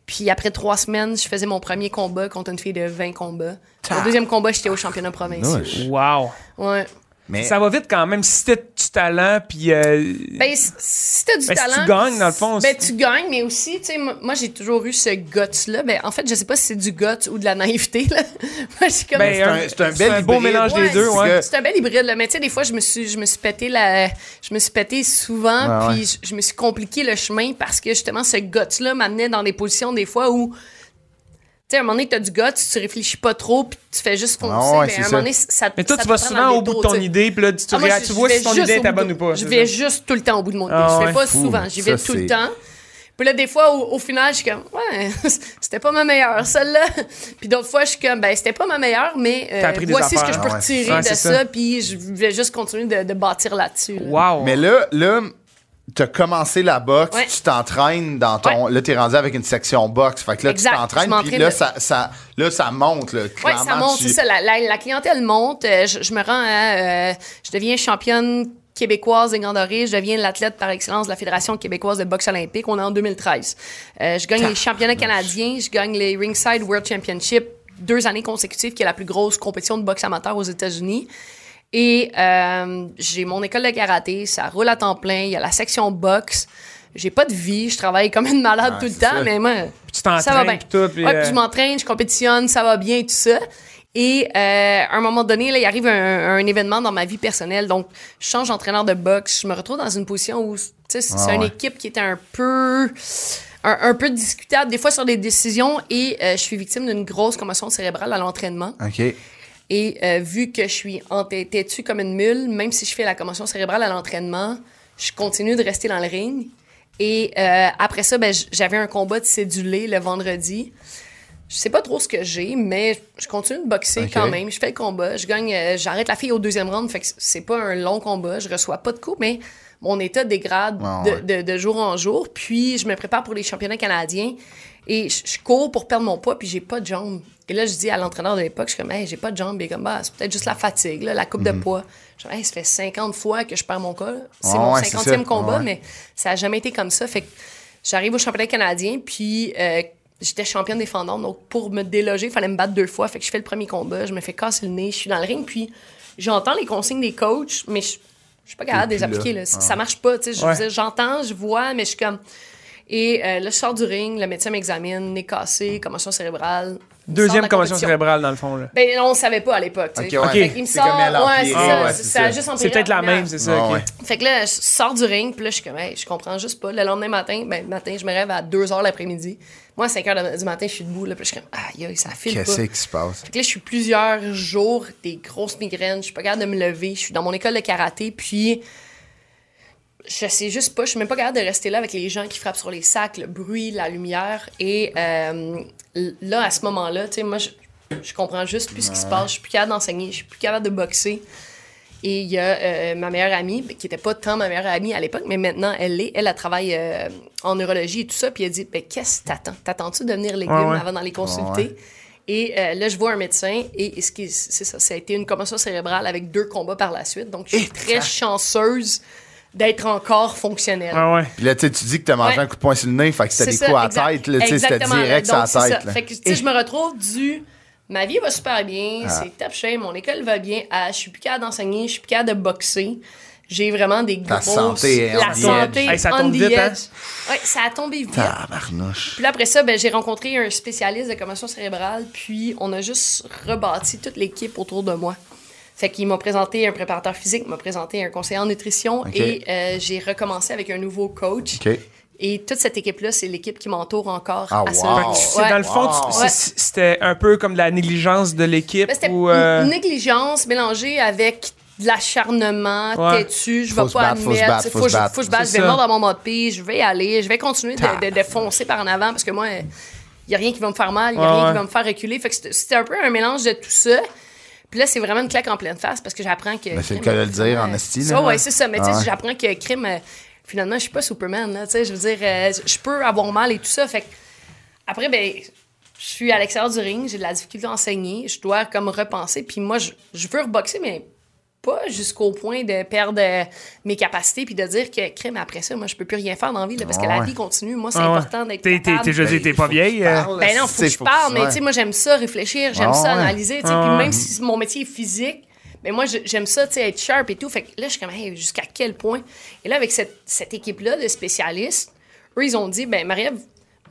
Puis après trois semaines, je faisais mon premier combat contre une fille de 20 combats. Au deuxième combat, j'étais au championnat provincial. Wow. Ouais. Mais Ça va vite quand même. Si t'as du talent, puis. euh, Ben, si- t'as du Ben, si talent. tu gagnes, dans le fond, Ben, tu gagnes, mais aussi, tu sais, moi, j'ai toujours eu ce guts-là. Ben, en fait, je sais pas si c'est du guts ou de la naïveté, là. moi, comme. ben, c'est un- c'est un bel beau mélange Ouais, des deux, c'est ouais. C'est un bel hybride, là. Mais tu sais, des fois, je me suis, je me suis pété la, je me suis pété souvent, puis je, je me suis compliqué le chemin parce que justement, ce guts-là m'amenait dans des positions, des fois, où, tu sais, à un moment donné, t'as du guts, tu réfléchis pas trop, puis tu fais juste foncer. Ah ouais, ben, à un ça. moment donné, ça Mais toi, ça tu te vas souvent au bout de ton idée, puis là, tu, Ah, moi, réa- je- tu vois si ton idée est bonne ou pas. Je vais ça. juste tout le temps au bout de mon idée. Ah je ouais. fais pas Fou. souvent, j'y vais tout le temps. Puis là, des fois, au, au final, je suis comme, ouais, c'était pas ma meilleure, celle-là. Puis d'autres fois, je suis comme, ben, c'était pas ma meilleure, mais euh, voici ce que je peux Ah ouais. retirer Ouais, de ça, ça. puis je vais juste continuer de, de bâtir là-dessus. là. Wow. Mais là, là, t'as commencé la boxe, Ouais. tu t'entraînes dans ton. Là, t'es rendu avec une section boxe. Fait que là, Exact, tu t'entraînes, puis là, de- ça, ça, là, ça monte. Là, Oui, Clairement, ça monte, tu- c'est ça. La, la- la clientèle monte. Euh, je, je me rends à. euh, je deviens championne québécoise des Grands Dorés. Je deviens l'athlète par excellence de la Fédération québécoise de boxe olympique. On est en 2013. Euh, je gagne les championnats canadiens. Je gagne les Ringside World Championship deux années consécutives, qui est la plus grosse compétition de boxe amateur aux États-Unis. Et euh, j'ai mon école de karaté, ça roule à temps plein. Il y a la section boxe. J'ai pas de vie, je travaille comme une malade Ah, tout le temps, ça. mais moi, tu ça va bien. puis tout, puis, Ouais, euh, puis je m'entraîne, je compétitionne, ça va bien et tout ça. Et euh, à un moment donné, là, il arrive un, un événement dans ma vie personnelle. Donc, je change d'entraîneur de boxe. Je me retrouve dans une position où, c'est Ah une ouais. équipe qui était un peu, un, un peu discutable, des fois sur des décisions. Et euh, je suis victime d'une grosse commotion cérébrale à l'entraînement. OK. Et euh, vu que je suis dessus comme une mule, même si je fais la commotion cérébrale à l'entraînement, je continue de rester dans le ring. Et euh, après ça, ben, j'avais un combat de cédulé le vendredi. Je sais pas trop ce que j'ai, mais je continue de boxer quand même. Je fais le combat. Je gagne. euh, J'arrête la fille au deuxième round. Fait que c'est pas un long combat. Je reçois pas de coups, mais mon état dégrade de, ouais. de- de jour en jour. Puis je me prépare pour les championnats canadiens. Et je, je cours pour perdre mon poids, puis j'ai pas de jambes. Et là, je dis à l'entraîneur de l'époque, je suis comme, hey, j'ai pas de jambes. Il est comme, bah, c'est peut-être juste la fatigue, là, la coupe de poids. Je dis, hey, ça fait 50 fois que je perds mon cas. C'est Mhm. Mon ouais, c'est 50e ça. combat, Ouais. mais ça a jamais été comme ça. Fait que j'arrive au championnat canadien, puis euh, j'étais championne défendante. Donc, pour me déloger, il fallait me battre deux fois. Fait que je fais le premier combat, je me fais casser le nez, je suis dans le ring, puis j'entends les consignes des coachs, mais je je suis pas capable de les plus là. appliquer. Là. Ça- Ça marche pas. tu sais. Je Ouais. j'entends, je vois, mais je suis comme. Et euh, là, je sors du ring, le médecin m'examine, nez cassé, commotion cérébrale. Il Deuxième commotion cérébrale, dans le fond. Là. Ben, on savait pas à l'époque. tu sais. Ok, ouais. Fait qu'il me sort. Ouais, c'est ça. ouais, ça a ça. juste empiré C'est peut-être la même, c'est ça. Ah. Fait que là, je sors du ring, puis là, je suis comme, hey, je comprends juste pas. Le lendemain matin, ben, matin, je me rêve à 2 h l'après-midi. Moi, à 5 h du matin, je suis debout, là, puis je suis comme, aïe, aïe, ça file pas. Qu'est-ce qui se passe? Fait que là, je suis plusieurs jours, des grosses migraines, je suis pas capable de me lever. Je suis dans mon école de karaté, puis je sais juste pas, je suis même pas capable de rester là avec les gens qui frappent sur les sacs, le bruit, la lumière. Et euh, là, à ce moment-là, tu sais, moi, je, je comprends juste plus ce qui se passe. Je suis plus capable d'enseigner, je suis plus capable de boxer. Et il y a euh, ma meilleure amie, qui était pas tant ma meilleure amie à l'époque, mais maintenant elle l'est. Elle, elle travaille euh, en neurologie et tout ça. Puis elle dit ben, Qu'est-ce que t'attends? T'attends-tu de devenir légume Ouais, ouais. avant d'aller consulter. Et euh, là, je vois un médecin et ce qui, c'est ça, ça a été une commotion cérébrale avec deux combats par la suite. Donc, je suis très chanceuse d'être encore fonctionnelle. Ouais, ouais. Puis là, tu dis que t'as mangé Ouais. un coup de poing sur le nez, fait que c'était des ça, coups à exact. la tête, là, tu sais, c'était direct donc, la ça. tête. là. Fait que, tu sais, je me retrouve du. Ma vie va super bien, Ah. c'est top shape, mon école va bien, ah, je suis plus capable d'enseigner, je suis plus capable de boxer. J'ai vraiment des Ta grosses... santé est on La the santé. Hey, ça on tombe the vite, hein? Ouais, ça a tombé vite. Tabarnouche. Puis là, après ça, ben, j'ai rencontré un spécialiste de commotion cérébrale, puis on a juste rebâti toute l'équipe autour de moi. Fait qu'il m'a présenté un préparateur physique, m'a présenté un conseiller en nutrition, et euh, j'ai recommencé avec un nouveau coach. Et toute cette équipe-là, c'est l'équipe qui m'entoure encore. Ah, à ce wow. C'est Ouais. dans le fond, tu- Wow. c'était un peu comme de la négligence de l'équipe Ben, C'était ou euh, une négligence mélangée avec de l'acharnement, Ouais. têtu, je Faut vais pas admettre, faut, que je- battre. faut que je batte, je vais mordre dans mon mode pied, je vais y aller, je vais continuer de, de- de foncer par en avant parce que moi, il n'y a rien qui va me faire mal, il n'y a Ouais, rien ouais. qui va me faire reculer. Fait que c'était- c'était un peu un mélange de tout ça. Puis là, c'est vraiment une claque en pleine face parce que j'apprends que. Ben, c'est le cas de le dire en esti, Ça, ouais, c'est ça. Mais tu sais, j'apprends que crime, euh, finalement, je suis pas Superman, là. Tu sais, je veux dire, euh, je peux avoir mal et tout ça. Fait que après, ben, je suis à l'extérieur du ring, j'ai de la difficulté à enseigner, je dois comme repenser. Puis moi, je, je veux reboxer, mais pas jusqu'au point de perdre euh, mes capacités puis de dire que crime après ça, moi, je peux plus rien faire dans la vie, là, parce que Ah la vie continue. Moi, c'est ah ouais. important d'être T'es- t'es- capable. t'es- dire, t'es pas vieille. euh, Ben non, faut que je parle, mais tu sais, moi, j'aime ça réfléchir, j'aime Ah ça ouais. analyser, tu sais. Ah Puis ouais. même si mon métier est physique, Mais moi, j'aime ça, tu sais, être sharp et tout. Fait que là, je suis comme, hey, jusqu'à quel point? Et là, avec cette, cette équipe-là de spécialistes, eux, ils ont dit, ben, Marie-Ève,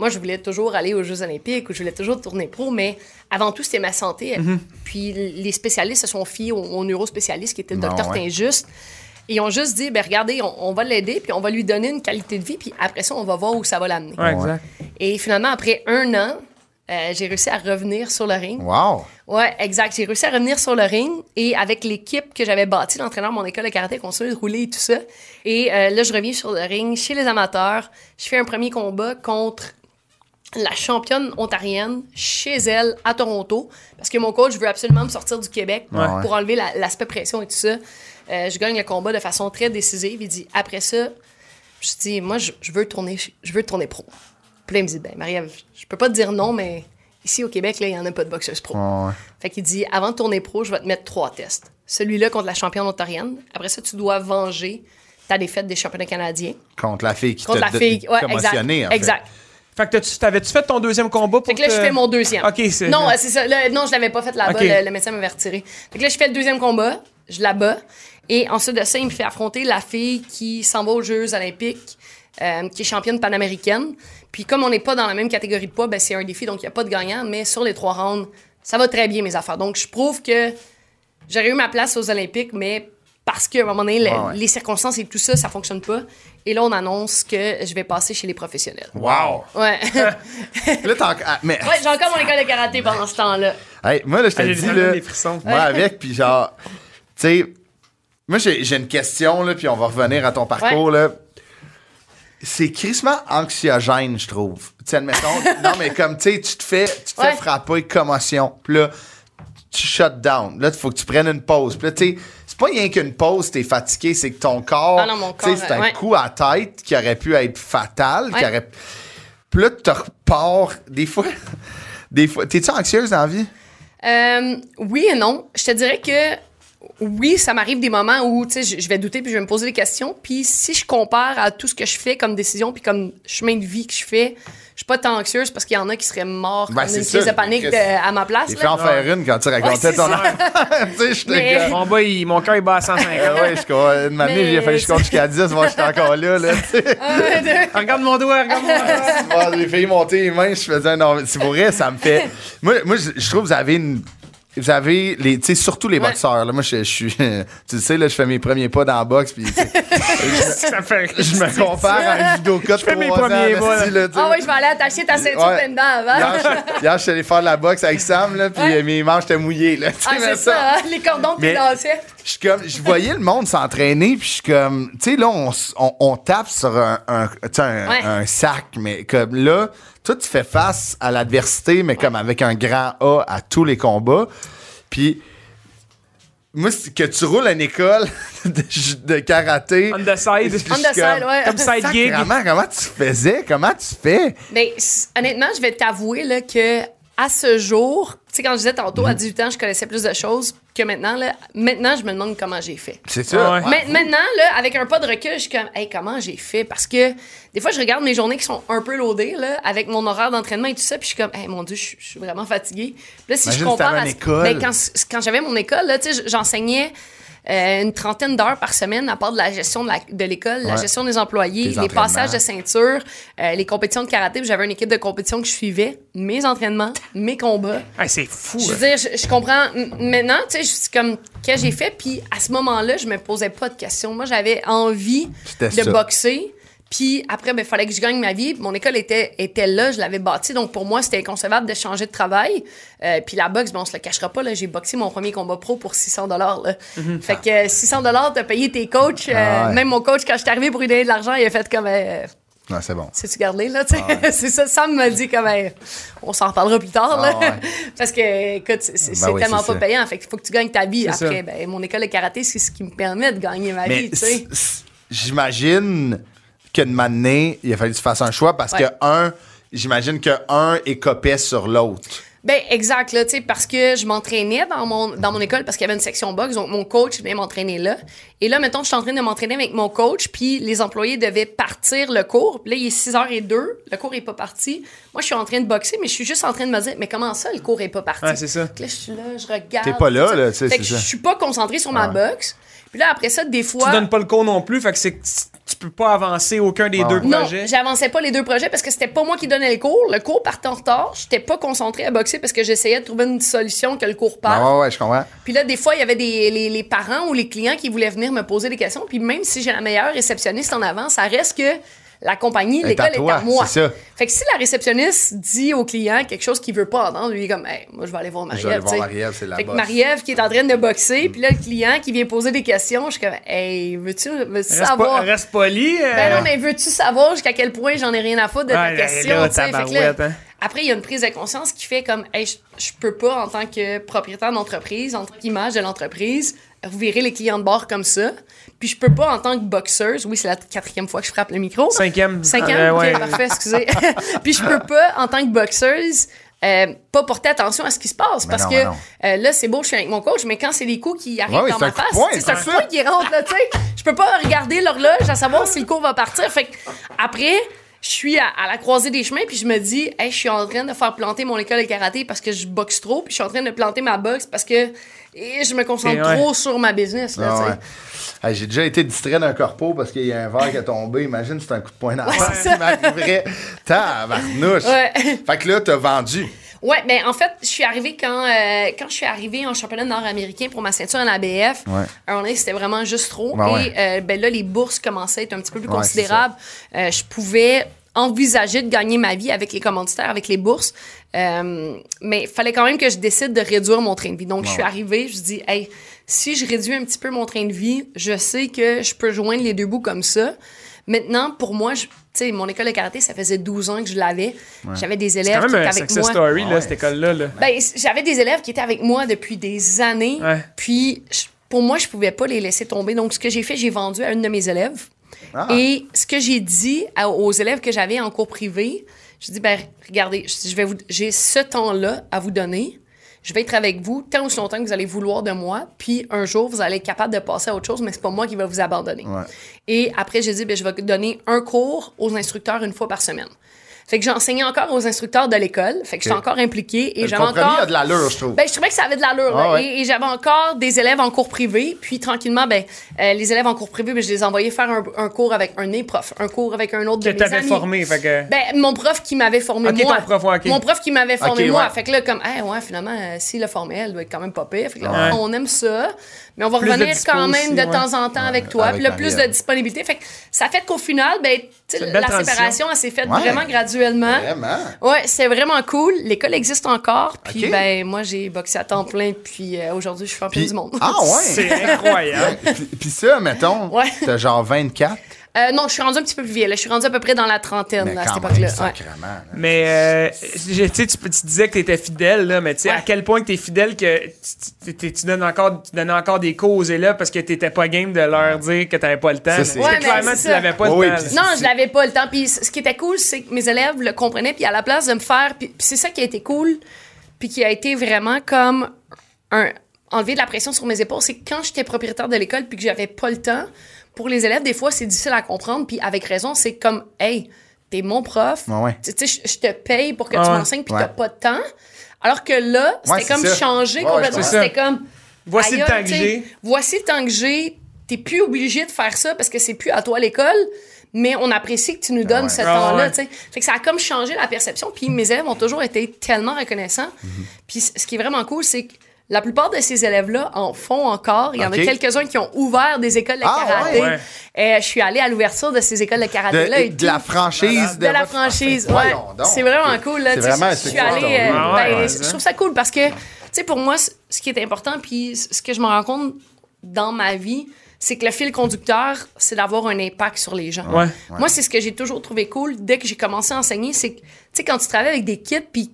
moi, je voulais toujours aller aux Jeux Olympiques ou je voulais toujours tourner pro, mais avant tout, c'était ma santé. Puis les spécialistes se sont fiés au, au neurospécialiste qui était le Bon, docteur ouais. Tinjuste. Et ils ont juste dit, ben regardez, on, on va l'aider, puis on va lui donner une qualité de vie, puis après ça, on va voir où ça va l'amener. Ouais, exact. Et finalement, après un an, euh, j'ai réussi à revenir sur le ring. Wow. Ouais, exact. J'ai réussi à revenir sur le ring et avec l'équipe que j'avais bâtie, l'entraîneur de mon école de karaté, continué de rouler et tout ça. Et euh, là, je reviens sur le ring chez les amateurs. Je fais un premier combat contre la championne ontarienne chez elle à Toronto parce que mon coach veut absolument me sortir du Québec Ouais. pour enlever la- l'aspect pression et tout ça. Euh, je gagne le combat de façon très décisive. Il dit après ça, je dis moi je, je veux tourner je veux tourner pro. Puis là il me dit ben Marie-Ève, je peux pas te dire non mais ici au Québec là il y en a pas de boxeuse pro. Ouais. Fait qu'il dit avant de tourner pro, je vais te mettre trois tests. Celui-là contre la championne ontarienne. Après ça, tu dois venger ta défaite des championnats canadiens. Contre la fille qui Contre t'a la fille. Ouais, exact. commotionné, en fait. exact. Fait que t'avais-tu fait ton deuxième combat pour Fait que là, te- je fais mon deuxième. OK, c'est... Non, euh, c'est ça. Là, non, je l'avais pas fait là-bas. Le médecin m'avait retiré. Fait que là, je fais le deuxième combat. Je la bats. Et ensuite de ça, il me fait affronter la fille qui s'en va aux Jeux olympiques, euh, qui est championne panaméricaine. Puis comme on n'est pas dans la même catégorie de poids, ben, c'est un défi, donc il n'y a pas de gagnant. Mais sur les trois rounds, ça va très bien, mes affaires. Donc, je prouve que j'aurais eu ma place aux Olympiques, mais parce qu'à un moment donné, le- Ouais, ouais. les circonstances et tout ça, ça fonctionne pas. Et là, on annonce que je vais passer chez les professionnels. Wow. Ouais. Là, t'as enc- ah, mais, Ouais, j'ai encore mon école de karaté pendant ce temps-là. Hey, moi, là, je te Ah, dis, là, des moi, avec, puis genre, tu sais, moi, j'ai j'ai une question, là, puis on va revenir à ton parcours, là. C'est crissement anxiogène, je trouve. Tu sais, admettons, non, mais comme, tu sais, tu te fais, tu te Ouais. fais frapper, commotion, puis là, tu shut down. Là, il faut que tu prennes une pause. Puis là, tu sais, c'est pas rien qu'une pause, t'es fatigué, c'est que ton corps, Ah non, mon tu sais, corps, c'est un ouais. coup à tête qui aurait pu être fatal, qui aurait... Puis là, tu te repars, des fois... Des fois, t'es-tu anxieuse dans la vie? Euh, oui et non. Je te dirais que oui, ça m'arrive des moments où tu sais, je vais douter puis je vais me poser des questions. Puis si je compare à tout ce que je fais comme décision puis comme chemin de vie que je fais, suis pas tant anxieuse parce qu'il y en a qui seraient morts Ben, une crise de panique de- à ma place. J'ai là. fait en faire une quand tu racontais Ouais, ton ça. tu sais, je te Mais-. Mon, bas, il- mon cœur, il bat à 150. Ah ouais, je. Une année, Mais il a fallu que je compte jusqu'à 10, voir que j'étais encore là. là sais. regarde mon doigt, regarde mon doigt. Moi, j'ai failli monter les mains, je faisais non, mais c'est pour vrai, ça me fait. Moi, moi je, je trouve que vous avez une. Vous avez les, tu sais, surtout les Ouais. boxeurs. Là, moi, je, je suis, tu sais, là, je fais mes premiers pas dans la boxe, puis fait je me compare à un judoka Je fais mes 3 ans, premiers pas. Ah oui, je vais aller attacher ta ceinture Ouais. pleine dedans avant. Hier, je, hier, je suis allé faire de la boxe avec Sam, là, puis Ouais. euh, mes manches étaient mouillées, là. Ah, mais c'est ça, hein, les cordons qui dansaient. Je suis comme, je voyais le monde s'entraîner, puis je suis comme, tu sais, là, on, s- on, on tape sur un, un, tu sais, un, Ouais. un sac, mais comme là, toi, tu fais face à l'adversité, mais comme avec un grand A à tous les combats. Puis, moi, que tu roules à une école de, de karaté. On the side. On the side, comme, ouais. Comme side gig. Sacrement, comment tu faisais? Comment tu fais? Mais s- honnêtement, je vais t'avouer là, que à ce jour, tu sais, quand je disais tantôt, à 18 ans, je connaissais plus de choses que maintenant. Là, maintenant, je me demande comment j'ai fait. C'est ça. Ouais. Ma- Maintenant, là, avec un pas de recul, je suis comme, hey, comment j'ai fait? Parce que des fois, je regarde mes journées qui sont un peu loadées, là, avec mon horaire d'entraînement et tout ça, puis je suis comme, hey, mon Dieu, je suis- je suis vraiment fatiguée. Puis là, si Imagine je compare à une ce- école. ben, quand, quand j'avais mon école, là, tu sais, j'enseignais euh, une trentaine d'heures par semaine à part de la gestion de la- de l'école, la Ouais. gestion des employés, Des les passages de ceinture, euh, les compétitions de karaté, j'avais une équipe de compétition que je suivais, mes entraînements, mes combats. Ah, c'est fou. Je hein. veux dire, je, je comprends. Maintenant, tu sais, je suis comme, qu'est-ce que j'ai fait? Puis à ce moment-là, je me posais pas de questions. Moi, j'avais envie de ça. boxer. Puis après, il fallait que je gagne ma vie. Mon école était, était là, je l'avais bâtie. Donc pour moi, c'était inconcevable de changer de travail. Euh, puis la boxe, bon, on se le cachera pas. là, J'ai boxé mon premier combat pro pour 600 dollars. Fait que euh, 600 dollars, t'as payé tes coachs. Euh. Ah ouais. Même mon coach, quand je suis arrivé pour lui donner de l'argent, il a fait comme... euh, Ouais, c'est bon. c'est-tu gardé, là, sais? c'est ça, Sam m'a dit comme, hey, on s'en reparlera plus tard, là. Ah ouais. Parce que, écoute, c'est Ben oui, tellement pas ça. payant. Fait qu'il faut que tu gagnes ta vie. Après, ben, mon école de karaté, c'est ce qui me permet de gagner ma Mais vie, tu sais. j'imagine que de m'amener, il a fallu que tu fasses un choix parce Ouais. que un, j'imagine que un écopait sur l'autre. Ben, exact, là, tu sais, parce que je m'entraînais dans mon, dans mon école parce qu'il y avait une section boxe, donc mon coach venait m'entraîner là. Et là, mettons, je suis en train de m'entraîner avec mon coach, puis les employés devaient partir le cours. Puis là, il est 6h02, le cours est pas parti. Moi, je suis en train de boxer, mais je suis juste en train de me dire, mais comment ça, le cours est pas parti? Ouais, c'est ça. Là, je suis là, je regarde. T'es pas là, là, tu sais, Fait que c'est je suis pas concentrée sur ma boxe. Puis là, après ça, des fois. Tu donnes pas le cours non plus, fait que c'est que tu peux pas avancer aucun des deux Non, projets. j'avançais pas les deux projets parce que c'était pas moi qui donnais le cours. Le cours partait en retard. J'étais pas concentrée à boxer parce que j'essayais de trouver une solution que le cours parte. Ah, ouais, ouais, je comprends. Puis là, des fois, il y avait des, les, les parents ou les clients qui voulaient venir me poser des questions. Puis même si j'ai la meilleure réceptionniste en avant, ça reste que la compagnie, l'école à est à moi. c'est ça. Fait que si la réceptionniste dit au client quelque chose qu'il veut pas entendre, lui, il est comme, hey, moi, je vais aller voir Je vais aller Marie-Ève. c'est la Fait que. Marie-Ève qui est en train de boxer, puis là, le client qui vient poser des questions, je suis comme, hey, veux-tu veux Reste, savoir? reste poli. euh, Ben non, mais veux-tu savoir jusqu'à quel point j'en ai rien à foutre de ta Ouais, question? là, tu sais? Fait que là, tabarouette, hein. Après, il y a une prise de conscience qui fait comme, hey, je, je peux pas, en tant que propriétaire d'entreprise, en tant qu'image de l'entreprise, revirer les clients de bord comme ça. Puis je peux pas, en tant que boxeuse, oui, c'est la quatrième fois que je frappe le micro. Cinquième. Cinquième, Euh, ouais. parfait, excusez. Puis je peux pas, en tant que boxeuse, euh, pas porter attention à ce qui se passe. Mais parce non, que euh, là, c'est beau, je suis avec mon coach, mais quand c'est des coups qui arrivent Ouais, dans ma coup face, c'est un coup de ça. poing qui rentre, là, tu sais. Je peux pas regarder l'horloge à savoir si le cours va partir. Fait que après, je suis à, à la croisée des chemins, puis je me dis, hey, je suis en train de faire planter mon école de karaté parce que je boxe trop, puis je suis en train de planter ma boxe parce que et je me concentre ouais. trop sur ma business, là, Ah, ouais. J'ai déjà été distrait d'un corpo parce qu'il y a un verre qui est tombé. Imagine, c'est un coup de poing dans la Ouais, face c'est qui m'arriverait. Tabarnouche. Ouais. Fait que là, t'as vendu. Ouais, ben en fait, je suis arrivée quand, euh, quand je suis arrivée en championnat nord-américain pour ma ceinture en ABF. Ouais. C'était vraiment juste trop. Ouais, et ouais. euh, ben là, les bourses commençaient à être un petit peu plus Ouais, considérables. Euh, je pouvais envisager de gagner ma vie avec les commanditaires, avec les bourses. Euh, mais il fallait quand même que je décide de réduire mon train de vie. Donc, je suis arrivée, je dis, hey, si je réduis un petit peu mon train de vie, je sais que je peux joindre les deux bouts comme ça. Maintenant, pour moi, je- tu sais, mon école de karaté, ça faisait 12 ans que je l'avais. J'avais des C'est élèves quand qui même étaient un avec success moi. story, là, Ouais. cette école-là. Là. Ben, j'avais des élèves qui étaient avec moi depuis des années. Ouais. Puis, je- pour moi, je pouvais pas les laisser tomber. Donc, ce que j'ai fait, j'ai vendu à une de mes élèves. Ah. Et ce que j'ai dit à- aux élèves que j'avais en cours privé, je dis ben regardez, je, je vais vous, j'ai ce temps-là à vous donner. Je vais être avec vous tant aussi longtemps que vous allez vouloir de moi. Puis un jour, vous allez être capable de passer à autre chose, mais c'est pas moi qui va vous abandonner. Ouais. Et après, j'ai dit ben je vais donner un cours aux instructeurs une fois par semaine. Fait que j'enseignais encore aux instructeurs de l'école. Fait que j'étais encore impliquée et j'avais encore a de l'allure, je trouve. ben, je trouvais que ça avait de l'allure. Ah ouais. Et, et j'avais encore des élèves en cours privé. Puis tranquillement, ben, euh, les élèves en cours privé, ben, je les envoyais faire un, un cours avec un profs, un cours avec un autre Que de mes t'avais amis. formé, fait que... Ben, mon prof qui m'avait formé Ok, moi. ton prof. Mon prof qui m'avait formé Ok, moi. ouais. Fait que là, comme, hey, ouais, finalement, euh, s'il l'a formé, elle doit être quand même pas pire. Fait que là, Ouais. on aime ça. Mais on va Plus revenir dispo quand même de ouais. temps en temps avec toi. avec Puis là, plus de disponibilité. Fait que ça fait qu'au final, ben, la transition. séparation, elle s'est faite Ouais. vraiment graduellement. Vraiment? Ouais, c'est vraiment cool. L'école existe encore. Puis, ben, moi, j'ai boxé à temps plein. Puis, euh, aujourd'hui, je suis champion Puis- du monde. Ah, ouais? C'est incroyable. Puis, puis ça, mettons, Ouais. t'as genre 24. Euh, non, je suis rendue un petit peu plus vieille. là. Je suis rendue à peu près dans la trentaine Mais là, à cette époque-là. Ouais. là. Mais euh, je- tu sais, tu, tu disais que tu étais fidèle, là, mais tu sais, Ouais. à quel point tu es fidèle que tu, tu- tu donnes encore, tu donnais encore des cours aux élèves parce que tu n'étais pas game de leur dire que tu n'avais pas le temps. Ça, c'est- Ouais, clairement, tu pas le temps. Non, je l'avais pas le temps. Puis ce qui était cool, c'est que mes élèves le comprenaient. Puis à la place de me faire. Puis, c'est ça qui a été cool. Puis qui a été vraiment comme un enlever de la pression sur mes épaules. C'est que quand j'étais propriétaire de l'école puis que j'avais pas le temps, pour les élèves, des fois, c'est difficile à comprendre. Puis avec raison, c'est comme, hey, t'es mon prof. Ouais, ouais. Tu sais, je te paye pour que Ah tu m'enseignes puis Ouais. t'as pas de temps. Alors que là, c'était c'est comme ça. changé Ouais, complètement. C'était comme. Voici le temps que j'ai. Voici le temps que j'ai. T'es plus obligé de faire ça parce que c'est plus à toi l'école, mais on apprécie que tu nous donnes ouais. ce Ah temps-là. ouais. tu sais. Fait que ça a comme changé la perception. Puis mes élèves ont toujours été tellement reconnaissants. Mhm. Puis ce qui est vraiment cool, c'est que la plupart de ces élèves-là en font encore. Il y en a quelques-uns qui ont ouvert des écoles de Ah, karaté. ouais. Euh, je suis allée à l'ouverture de ces écoles de karaté-là. et De, de la franchise. De la votre- franchise, Ah, ouais. C'est vraiment cool. Là, vraiment je suis allée. euh, Ah ouais, ben, je hein. trouve ça cool parce que, tu sais, pour moi, ce qui est important, puis ce que je me rends compte dans ma vie, c'est que le fil conducteur, c'est d'avoir un impact sur les gens. Ouais. Moi, c'est ce que j'ai toujours trouvé cool dès que j'ai commencé à enseigner, c'est que, tu sais, quand tu travailles avec des kids, puis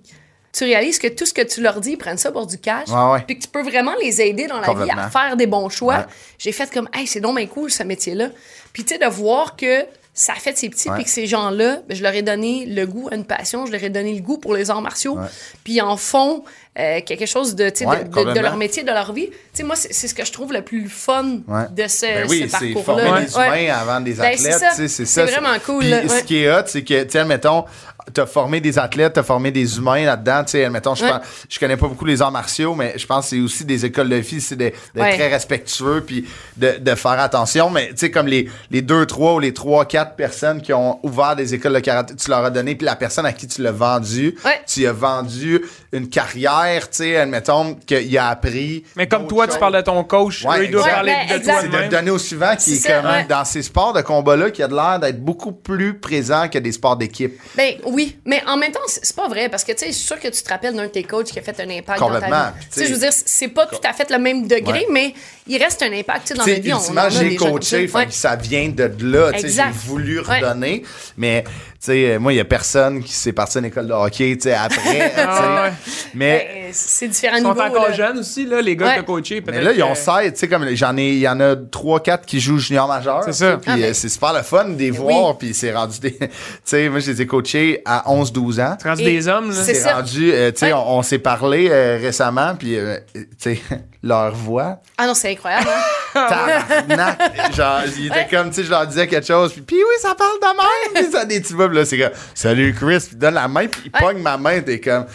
tu réalises que tout ce que tu leur dis, ils prennent ça pour du cash, Ouais, ouais. puis que tu peux vraiment les aider dans la vie à faire des bons choix. Ouais. J'ai fait comme, hey, c'est donc bien cool ce métier-là. Puis, tu sais, de voir que ça a fait ces petits, puis que ces gens-là, ben, je leur ai donné le goût à une passion, je leur ai donné le goût pour les arts martiaux, puis ils en font euh, quelque chose de, tu sais, Ouais, de- de, de complètement. leur métier, de leur vie. Tu sais, moi, c'est c'est ce que je trouve le plus fun Ouais. de ce, Ben oui, ce c'est parcours-là. former des Ouais. humains avant des Ben, c'est athlètes. ça. tu sais, C'est C'est ça. vraiment cool, Puis là, ce qui est hot, c'est que, tu sais, admettons, t'as formé des athlètes, t'as formé des humains là-dedans. Tu sais, admettons, je, Ouais. pense- je connais pas beaucoup les arts martiaux, mais je pense que c'est aussi des écoles de filles, c'est d'être Ouais. très respectueux puis de, de faire attention. Mais tu sais, comme les, les deux, trois ou les trois, quatre personnes qui ont ouvert des écoles de karaté, tu leur as donné, puis la personne à qui tu l'as vendu, Ouais. tu as vendu une carrière, tu sais, admettons, qu'il a appris. Mais comme toi, tu parles de ton coach, Ouais, eux, ils doivent exact. parler de toi. C'est de même. donner au suivant qui est, comme ouais. dans ces sports de combat-là qui a de l'air d'être beaucoup plus présent que des sports d'équipe. Ben oui, mais en même temps, c'est pas vrai parce que tu sais, je suis sûr que tu te rappelles d'un de tes coachs qui a fait un impact dans ta Complètement. vie. Tu sais, je veux dire, c'est pas tout à fait le même degré, Ouais. mais il reste un impact tu sais, dans sais, vie. j'ai coaché, fait Ouais. que ça vient de là. tu sais, Exact. J'ai voulu Ouais. redonner. Mais, sais, euh, moi, il y a personne qui s'est parti à une école de hockey, tu sais, après. Ah ouais. Mais, Ben, c'est différents Ils sont niveaux. encore là. jeunes aussi, là, les gars Ouais. que t'as coachés. mais là, ils ont que- 16, tu sais, comme j'en ai, il y en a 3-4 qui jouent junior majeur. C'est ça. Puis Ah, ben. euh, c'est super le fun de les voir, puis c'est rendu des. Tu sais, moi, je les ai coachés à 11-12 ans. C'est rendu Et des hommes, là. c'est rendu, euh, tu sais, Ouais. on, on s'est parlé euh, récemment, puis, euh, tu sais, leur voix. Ah non, c'est incroyable. hein? Tabarnak! Genre, il était Ouais. comme, tu sais, je leur disais quelque chose, puis, puis oui, ça parle de même, puis ça des petits bobs, là, c'est comme, salut Chris, puis il donne la main, puis il Ouais. pogne ma main, t'es comme,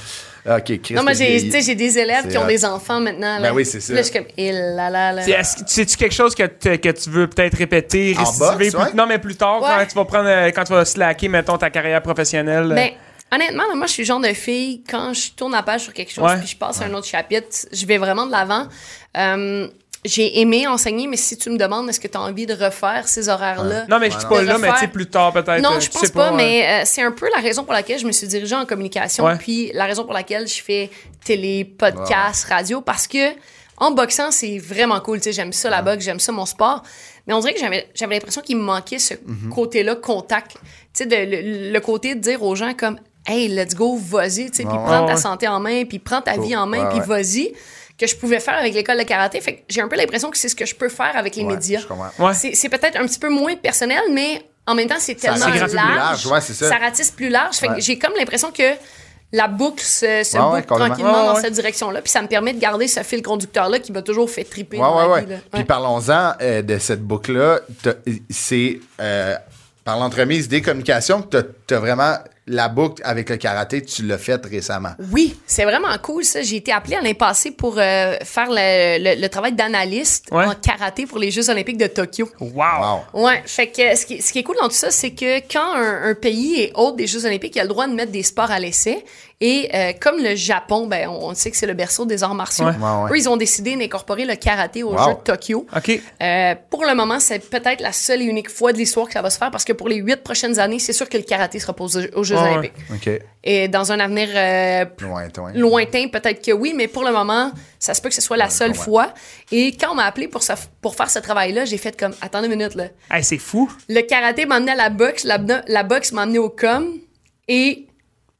ok, Chris. non, moi, j'ai vieilli. tu sais, j'ai des élèves qui ont hot. des enfants maintenant. Là. Ben oui, c'est ça. Là, je suis comme, eh là là là. C'est- est-ce que- C'est-tu quelque chose que, te- que tu veux peut-être répéter, En récidiver boxe, plus- ouais? Non, mais plus tard, Ouais. quand tu vas prendre, euh, quand tu vas slacker, mettons, ta carrière professionnelle. euh, Ben, honnêtement, là, moi, je suis le genre de fille, quand je tourne la page sur quelque chose Ouais. puis je passe à un autre chapitre, je vais vraiment de l'avant. Euh, j'ai aimé enseigner, mais si tu me demandes, est-ce que tu as envie de refaire ces horaires-là? Non, mais je dis pas là, mais tu sais, plus tard, peut-être. Non, euh, je sais pense pas, mais euh, c'est un peu la raison pour laquelle je me suis dirigée en communication, Ouais. puis la raison pour laquelle je fais télé, podcast, radio, parce que en boxant, c'est vraiment cool. Tu sais, j'aime ça la boxe, j'aime ça mon sport. Mais on dirait que j'avais, j'avais l'impression qu'il me manquait ce Mhm. côté-là, contact. Tu sais, de- le, le côté de dire aux gens comme, hey, let's go, vas-y, tu sais, puis prends ouais. ta santé en main, puis prends ta vie en main, puis vas-y que je pouvais faire avec l'école de karaté. Fait que j'ai un peu l'impression que c'est ce que je peux faire avec les Ouais, médias. Ouais. C'est, c'est peut-être un petit peu moins personnel, mais en même temps, c'est Ça tellement plus large. large, ouais, c'est ça. ratisse plus large. Fait Ouais. que j'ai comme l'impression que la boucle se, se Ouais, ouais, boucle tranquillement Ouais, dans ouais. cette direction-là. Puis ça me permet de garder ce fil conducteur-là qui m'a toujours fait triper. Ouais, dans ouais, ma ouais. vie, là. Puis parlons-en euh, de cette boucle-là. T'as- C'est euh, par l'entremise des communications que tu as vraiment la boucle avec le karaté, tu l'as faite récemment. Oui, c'est vraiment cool ça. J'ai été appelée l'année passée pour euh, faire le, le- le travail d'analyste Ouais. en karaté pour les Jeux olympiques de Tokyo. Wow. Wow. Ouais, fait que ce qui, ce qui est cool dans tout ça, c'est que quand un, un pays est hôte des Jeux olympiques, il a le droit de mettre des sports à l'essai. Et euh, comme le Japon, ben, on, sait que c'est le berceau des arts martiaux. Ouais. Ouais, ouais. Eux, ils ont décidé d'incorporer le karaté aux Wow. Jeux de Tokyo. OK. Euh, pour le moment, c'est peut-être la seule et unique fois de l'histoire que ça va se faire parce que pour les huit prochaines années, c'est sûr que le karaté sera posé aux Jeux olympiques. Et dans un avenir euh, Lointain. lointain, peut-être que oui, mais pour le moment, ça se peut que ce soit la seule fois. Et quand on m'a appelé pour, ça- pour faire ce travail-là, j'ai fait comme, attendez une minute, là. Hey, c'est fou. Le karaté m'a amené à la boxe, la, la boxe m'a amené au com. Et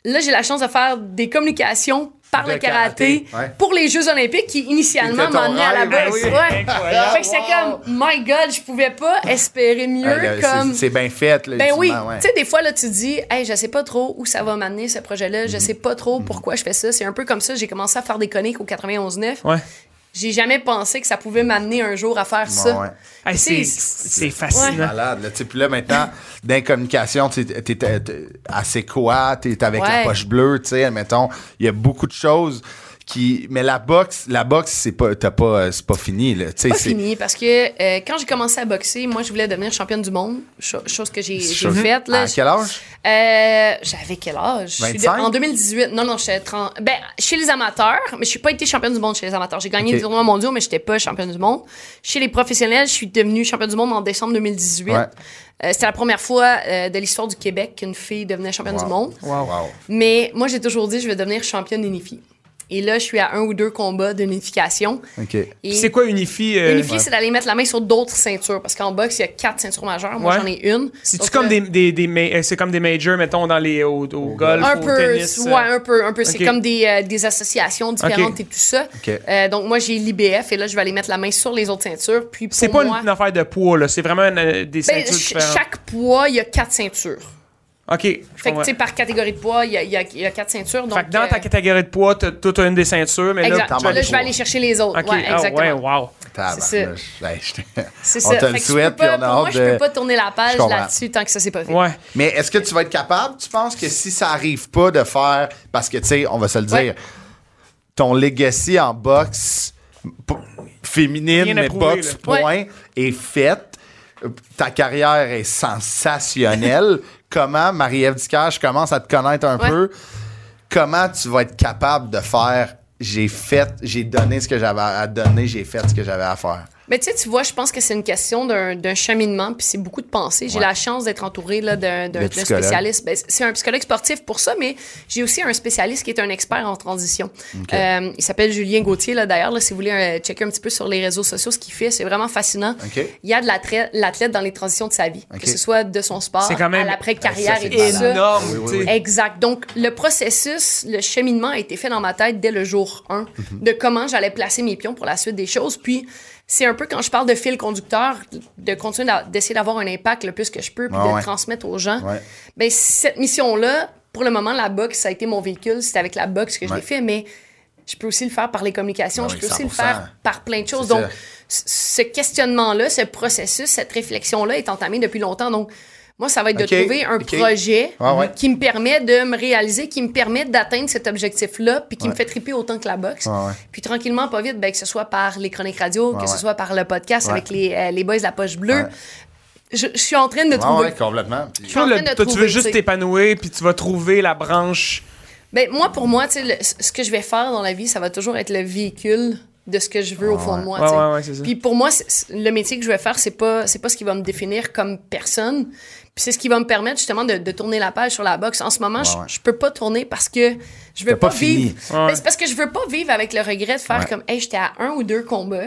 là, j'ai la chance de faire des communications par le karaté, karaté, ouais. pour les Jeux olympiques qui initialement amené à la ben boxe. oui. Ouais. Fait que Wow. comme, my God, je pouvais pas espérer mieux Hey, là, comme... c'est- bien fait. Là, Ben oui, tu sais, des fois, là, tu te dis, hey, je sais pas trop où ça va m'amener, ce projet-là, Mhm. je sais pas trop pourquoi je fais ça. C'est un peu comme ça, j'ai commencé à faire des coniques au 91.9. Ouais. J'ai jamais pensé que ça pouvait m'amener un jour à faire Ouais, ça. ouais. Hey, Tu c'est c'est fascinant. Malade, là. Tu sais, Puis là, maintenant, communications, tu t'es assez quoi, t'es avec la Ouais. poche bleue, tu sais, admettons. Il y a beaucoup de choses qui. Mais la boxe, la boxe, c'est pas, t'as pas, euh, c'est pas fini, là. Sais, pas c'est- fini parce que euh, quand j'ai commencé à boxer, moi je voulais devenir championne du monde, cho- chose que j'ai faite. là. À quel âge? Euh, J'avais quel âge? Je suis de- 25? en 2018. Non, non, j'étais 30. Ben, chez les amateurs, mais je suis pas été championne du monde chez les amateurs. J'ai gagné des tournois mondiaux, mais j'étais pas championne du monde. Chez les professionnels, je suis devenue championne du monde en décembre 2018. Ouais. Euh, C'était la première fois euh, de l'histoire du Québec qu'une fille devenait championne Wow. du monde. Wow. Mais moi, j'ai toujours dit, je vais devenir championne unifiée. Et là, je suis à un ou deux combats d'unification. OK. C'est quoi Unify? euh, unifier, c'est d'aller mettre la main sur d'autres ceintures. Parce qu'en boxe, il y a quatre ceintures majeures. Moi, Ouais. j'en ai une. C'est-tu comme là, des, des, des ma- euh, c'est comme des majors, mettons, dans les, au, au golf, Un au peu, tennis? euh, ouais, un peu, un peu. C'est comme des, euh, des associations différentes et tout ça. Ok. Euh, donc, moi, j'ai l'IBF et là, je vais aller mettre la main sur les autres ceintures. Puis, pour C'est pas moi, une, affaire de poids, là. C'est vraiment une- euh, des ben, ceintures différentes. chaque poids, il y a quatre ceintures. OK. Fait que, tu sais, par catégorie de poids, il y a, il y a- il y a quatre ceintures. Donc, Fait que dans ta euh, catégorie de poids, t'as- toi, t'as une des ceintures, mais là, Exact. tu Là, aller- je vais aller chercher les autres. OK. Ouais, Ah, exactement. ouais, wow. C'est C'est On ça. te le souhaite, puis on a Pour moi, hâte je de- peux pas tourner la page là-dessus tant que ça s'est pas fait. Ouais. Mais est-ce que tu vas être capable, tu penses que si ça arrive pas de faire. Parce que, tu sais, on va se le dire, Ouais. ton legacy en boxe p- féminine, mais prouver, boxe, là. point, est faite. Ta carrière est sensationnelle. Comment, Marie-Ève je commence à te connaître un Ouais. peu. Comment tu vas être capable de faire j'ai fait, j'ai donné ce que j'avais à donner, j'ai fait ce que j'avais à faire? Mais tu sais, tu vois, je pense que c'est une question d'un d'un cheminement, puis c'est beaucoup de pensée. J'ai Ouais. la chance d'être entourée là, d'un d'un- spécialiste. Ben, c'est un psychologue sportif pour ça, mais j'ai aussi un spécialiste qui est un expert en transition. Euh, il s'appelle Julien Gauthier, là, d'ailleurs. là, Si vous voulez euh, checker un petit peu sur les réseaux sociaux ce qu'il fait, c'est vraiment fascinant. OK. Il y a de l'athlète l'athlète dans les transitions de sa vie, OK. que ce soit de son sport C'est quand même- à l'après-carrière Ah, ça, et c'est tout. Énorme, Oui, oui, oui. Exact. Donc, le processus, le cheminement a été fait dans ma tête dès le jour 1 Mhm. de comment j'allais placer mes pions pour la suite des choses. Puis, c'est un peu quand je parle de fil conducteur, de continuer d'essayer d'avoir un impact le plus que je peux, puis Ouais, de ouais. transmettre aux gens. Ouais. Ben, cette mission-là, pour le moment, la boxe, ça a été mon véhicule. C'est avec la boxe que je l'ai fait, mais je peux aussi le faire par les communications, Ben je peux aussi le 100%. faire par plein de choses. Donc, ça. ce questionnement-là, ce processus, cette réflexion-là est entamé depuis longtemps. Donc, moi, ça va être de trouver un projet ouais. qui me permet de me réaliser, qui me permet d'atteindre cet objectif-là, puis qui me fait triper autant que la boxe. Ouais. Puis tranquillement, pas vite, ben, que ce soit par les chroniques radio, que Ouais, ce soit par le podcast Ouais. avec les, euh, les boys de la poche bleue. Ouais. Je, je suis en train de trouver. ouais, complètement. Puis- Je suis en Toi, train le- de toi, tu veux juste t'épanouir, puis tu vas trouver la branche. Ben, moi, pour moi, tu sais, le- ce que je vais faire dans la vie, ça va toujours être le véhicule de ce que je veux au fond de moi. Sais. ouais, ouais, c'est ça. Puis pour moi, le métier que je vais faire, c'est pas, c'est pas ce qui va me définir comme personne. Puis c'est ce qui va me permettre justement de, de tourner la page sur la boxe. En ce moment, je, ouais. je peux pas tourner parce que je veux pas vivre. Ouais. Ben, c'est parce que je veux pas vivre avec le regret de faire Ouais. comme, hey, j'étais à un ou deux combats.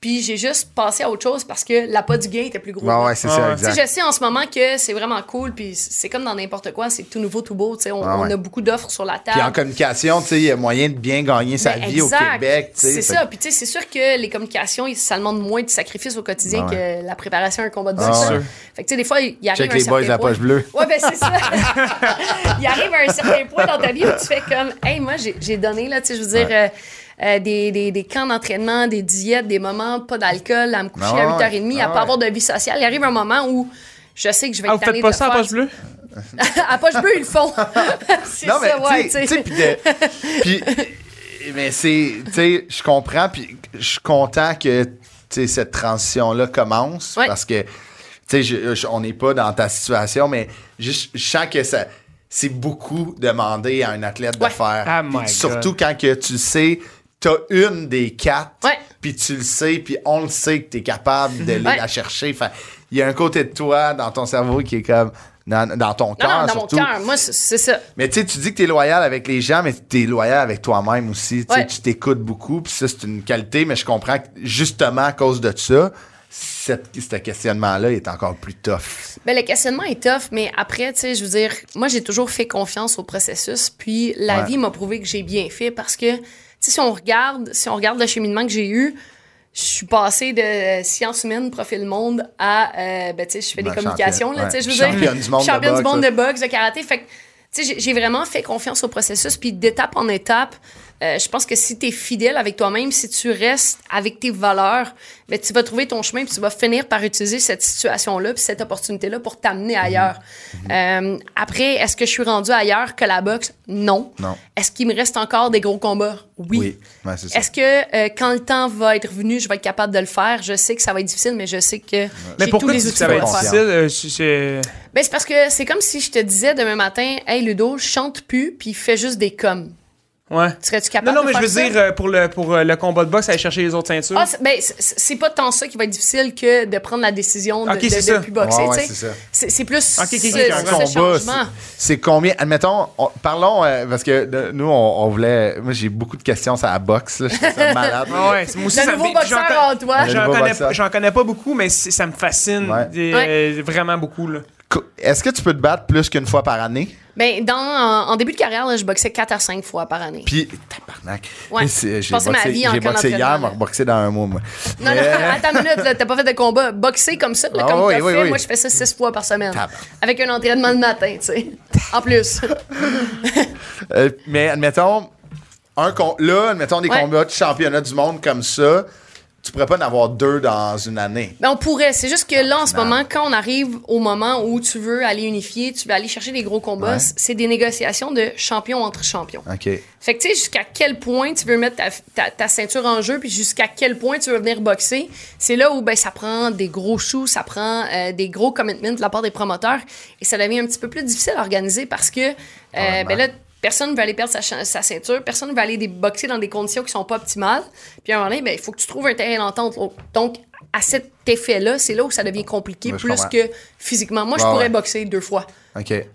Puis j'ai juste passé à autre chose parce que la pas du gay était plus gros. Ouais, ouais, c'est Ouais, ça, ouais. Tu sais, exact. je sais en ce moment que c'est vraiment cool, puis c'est comme dans n'importe quoi, c'est tout nouveau, tout beau. tu sais, On, Ah ouais. on a beaucoup d'offres sur la table. Puis en communication, tu sais, il y a moyen de bien gagner sa Ben, vie au Québec. C'est ça. Puis tu sais, c'est sûr que les communications, ça demande moins de sacrifices au quotidien Ah ouais. que la préparation à un combat de Ah boxe. ouais. là. Fait que tu sais, des fois, il arrive Check un les boys certain de la point- poche bleue. Ouais, ben c'est ça. il arrive à un certain point dans ta vie où tu fais comme, hey, moi, j'ai j'ai donné, là, tu sais, je veux dire, Ouais. euh, euh, des, des, des camps d'entraînement, des diètes, des moments, pas d'alcool, à me coucher Ah ouais. à 8h30, à Ah pas ouais. avoir de vie sociale. Il arrive un moment où je sais que je vais Ah, être vous faites pas de ça à poche bleue? à poche bleue, ils le font. c'est Non, mais ça, ouais, tu sais- puis de- puis, mais c'est, tu sais, je comprends, puis je suis content que, tu sais, cette transition-là commence, Ouais. parce que, tu sais, je- je- on n'est pas dans ta situation, mais juste, je sens que ça, c'est beaucoup demandé à un athlète de faire. Ah, surtout quand que tu sais, t'as une des quatre, puis tu le sais, puis on le sait que t'es capable de Ouais. la chercher. Fait, il y a un côté de toi dans ton cerveau qui est comme, dans, dans ton cœur non, dans surtout. mon cœur. Moi, c'est ça. Mais tu sais, tu dis que tu es loyal avec les gens, mais tu es loyal avec toi-même aussi. Tu sais, Ouais. Tu t'écoutes beaucoup, puis ça, c'est une qualité, mais je comprends que justement à cause de ça, cette, ce questionnement-là est encore plus tough. Ben, le questionnement est tough, mais après, tu sais, je veux dire, moi, j'ai toujours fait confiance au processus, puis la Ouais. vie m'a prouvé que j'ai bien fait parce que, si on regarde, si on regarde le cheminement que j'ai eu, je suis passée de sciences humaines, profil monde, à, euh, ben, tu sais, je fais Ben, des communications, là, championne, tu sais, je veux ouais. dire. Championne du monde de championne du boxe, monde là. de boxe, de karaté. Fait que, tu sais, j'ai vraiment fait confiance au processus, puis d'étape en étape, euh, je pense que si tu es fidèle avec toi-même, si tu restes avec tes valeurs, ben, tu vas trouver ton chemin puis tu vas finir par utiliser cette situation-là puis cette opportunité-là pour t'amener ailleurs. Euh, après, est-ce que je suis rendu ailleurs que la boxe? Non. Non. Est-ce qu'il me reste encore des gros combats? Oui. Ouais, ça. Est-ce que euh, quand le temps va être venu, je vais être capable de le faire? Je sais que ça va être difficile, mais je sais que Mais j'ai tous pourquoi les outils que ça pour va le être faire. difficile? Euh, Ben, c'est parce que c'est comme si je te disais demain matin, hey Ludo, je chante plus, puis fais juste des coms. Ouais. Serais-tu capable Non, non, de mais je veux ça? dire, euh, pour le, pour euh, le combat de boxe, aller chercher les autres ceintures. Ah, c'est- ben, c'est- pas tant ça qui va être difficile que de prendre la décision de, Ok, de, de plus boxer. Ouais, ouais, c'est ça. c'est c'est plus Ok, ok, ce, ok, un un ce combat, changement. c'est- c'est combien? Admettons, on- parlons euh, parce que de- nous on, on voulait. Moi j'ai beaucoup de questions sur la boxe. Là, je ça malade. Ah ouais, c'est- moi aussi, Le nouveau boxeur en toi. J'en connais, pas- j'en connais pas beaucoup, mais ça me fascine Ouais. euh, vraiment beaucoup. Est-ce que tu peux te battre plus qu'une fois par année? Ben, dans, en, en début de carrière, là, je boxais 4 à 5 fois par année. Puis tabarnak. Ouais. J'ai Passé ma boxé, vie en j'ai boxé hier, d'entraînement, m'a là. boxé dans un mois moi. Non, non, Mais- attends une minute, t'as pas fait de combat. Boxer comme ça, là, Ah comme oui, t'as oui, fait, oui. moi, je fais ça 6 fois par semaine. Tabarnak. Avec un entraînement le matin, tu sais. En plus. Euh, mais admettons, un con- là, admettons des Ouais. combats de championnat du monde comme ça, tu pourrais pas en avoir deux dans une année. Ben, on pourrait. C'est juste que là, en ce Non. moment, quand on arrive au moment où tu veux aller unifier, tu veux aller chercher des gros combats, Ouais. c'est des négociations de champion entre champions. OK. Fait que tu sais, jusqu'à quel point tu veux mettre ta, ta- ta ceinture en jeu, puis jusqu'à quel point tu veux venir boxer, c'est là où ben, ça prend des gros choux, ça prend euh, des gros commitments de la part des promoteurs, et ça devient un petit peu plus difficile à organiser parce que, euh, ben là, personne ne veut aller perdre sa, sa ceinture, personne ne veut aller des- boxer dans des conditions qui sont pas optimales. Puis à un moment donné, ben, il faut que tu trouves un terrain d'entente. Donc, à cet effet-là, c'est là où ça devient compliqué plus que physiquement. Moi, je pourrais ouais. boxer deux fois.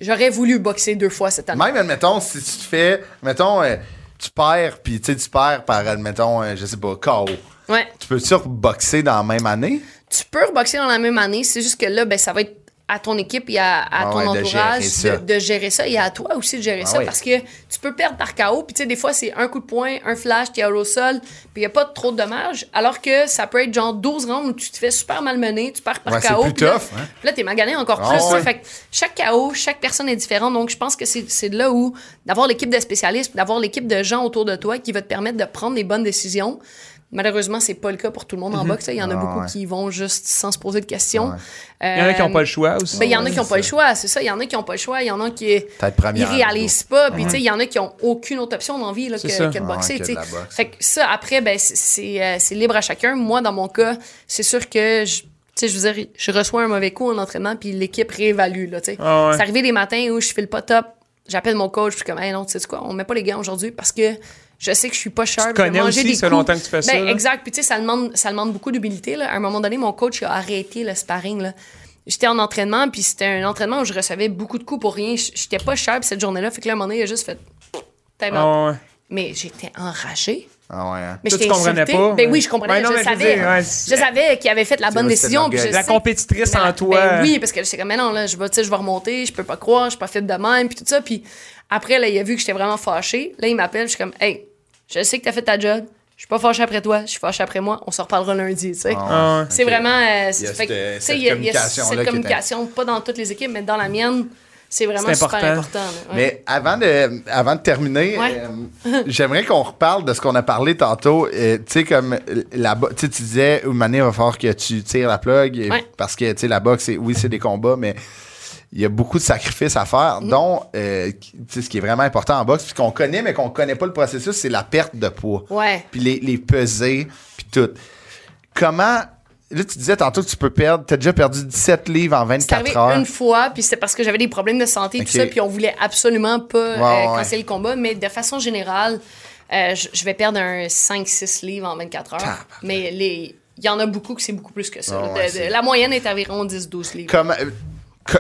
J'aurais voulu boxer deux fois cette année. Même, admettons, si tu te fais, mettons, euh, tu perds, puis tu sais, tu perds par, admettons, euh, je sais pas, KO. Ouais. Tu peux-tu boxer dans la même année? tu peux reboxer dans la même année, c'est juste que là, ben, ça va être à ton équipe et à, à Ah ton ouais, de entourage gérer ça. de, de gérer ça et à toi aussi de gérer Ah ça parce que tu peux perdre par KO puis tu sais des fois c'est un coup de poing, un flash, tu es au sol, puis il y a pas trop de dommages alors que ça peut être genre 12 rounds où tu te fais super malmener, tu perds par Ouais, c'est KO plus puis là, hein. là t'es magané encore Ah plus, ouais. là. fait que chaque KO, chaque personne est différente donc je pense que c'est là où d'avoir l'équipe de spécialistes, d'avoir l'équipe de gens autour de toi qui va te permettre de prendre les bonnes décisions. Malheureusement, c'est pas le cas pour tout le monde en boxe. là. Il y en a Ah beaucoup ouais. qui vont juste sans se poser de questions. Ouais. Il y en a qui n'ont pas le choix aussi. Ben, il y en a qui n'ont c'est pas le choix, c'est ça. Il y en a qui n'ont pas le choix. Il y en a qui ils réalisent pas. Puis, tu sais, il y en a qui n'ont aucune autre option dans la vie là, que, C'est de Ah ouais, boxer. que tu de sais. la boxe. Fait que ça, après, ben, c'est- c'est euh, c'est libre à chacun. Moi, dans mon cas, c'est sûr que je. Tu sais, je veux dire, je reçois un mauvais coup en entraînement, puis l'équipe réévalue, là, tu sais. Ah ouais. C'est arrivé des matins où je file pas top, j'appelle mon coach, je suis comme, hey, non, tu sais quoi, on met pas les gants aujourd'hui parce que je sais que je suis pas sharp. Tu connais aussi, des ça fait coups. longtemps que tu fais ça, Ben, là. exact. Puis, tu sais, ça demande, ça demande beaucoup d'humilité. À un moment donné, mon coach a arrêté le sparring, là. J'étais en entraînement, puis c'était un entraînement où je recevais beaucoup de coups pour rien. J'étais pas sharp cette journée-là. Fait que là, à un moment donné, il a juste fait. out. Ah ouais. Mais j'étais enragée. Ah ouais, hein. Mais Toi, j'étais tu comprenais insultée. pas, Ben ouais. oui, je comprenais. Ouais, non, je mais je savais. ouais, je savais qu'il avait fait la bonne décision. puis je La sais- compétitrice Ben, en toi. ben oui, parce que j'étais comme, mais non, là, je vais, tu sais, je vais remonter, je peux pas croire, je suis pas faite de même, puis tout ça. Puis après, là, il a vu que j'étais vraiment fâchée. Là, il m'appelle, je suis comme, hey, je sais que t'as fait ta job, je suis pas fâchée après toi, je suis fâchée après moi, on se reparlera lundi, tu sais. Ah ouais. C'est vraiment. euh, Il y a fait que, cette- tu sais, cette il y a- y a cette communication, pas dans toutes les équipes, mais dans la mienne, c'est vraiment C'est super important. important. Ouais. Mais avant de, avant de terminer, Ouais. euh, j'aimerais qu'on reparle de ce qu'on a parlé tantôt. Euh, tu sais, comme la tu sais, tu disais, une année, il va falloir que tu tires la plug. et- Ouais. Parce que, tu sais, la boxe, c'est- oui, c'est des combats, mais il y a beaucoup de sacrifices à faire, Mm. dont, euh, qui- tu sais, ce qui est vraiment important en boxe, puis qu'on connaît, mais qu'on connaît pas le processus, c'est la perte de poids. Ouais. Puis les, les peser, puis tout. Comment. Là, tu disais tantôt que tu peux perdre. Tu as déjà perdu 17 livres en C'est arrivé 24 heures. une fois, puis c'était parce que j'avais des problèmes de santé, tout ça, puis on voulait absolument pas euh, ouais. canceller le combat. Mais de façon générale, euh, je je vais perdre un 5-6 livres en 24 heures. Mais les... il y en a beaucoup que c'est beaucoup plus que ça. Ouais, là. ouais, De- de- c'est- la moyenne est environ 10-12 livres. Comment- euh,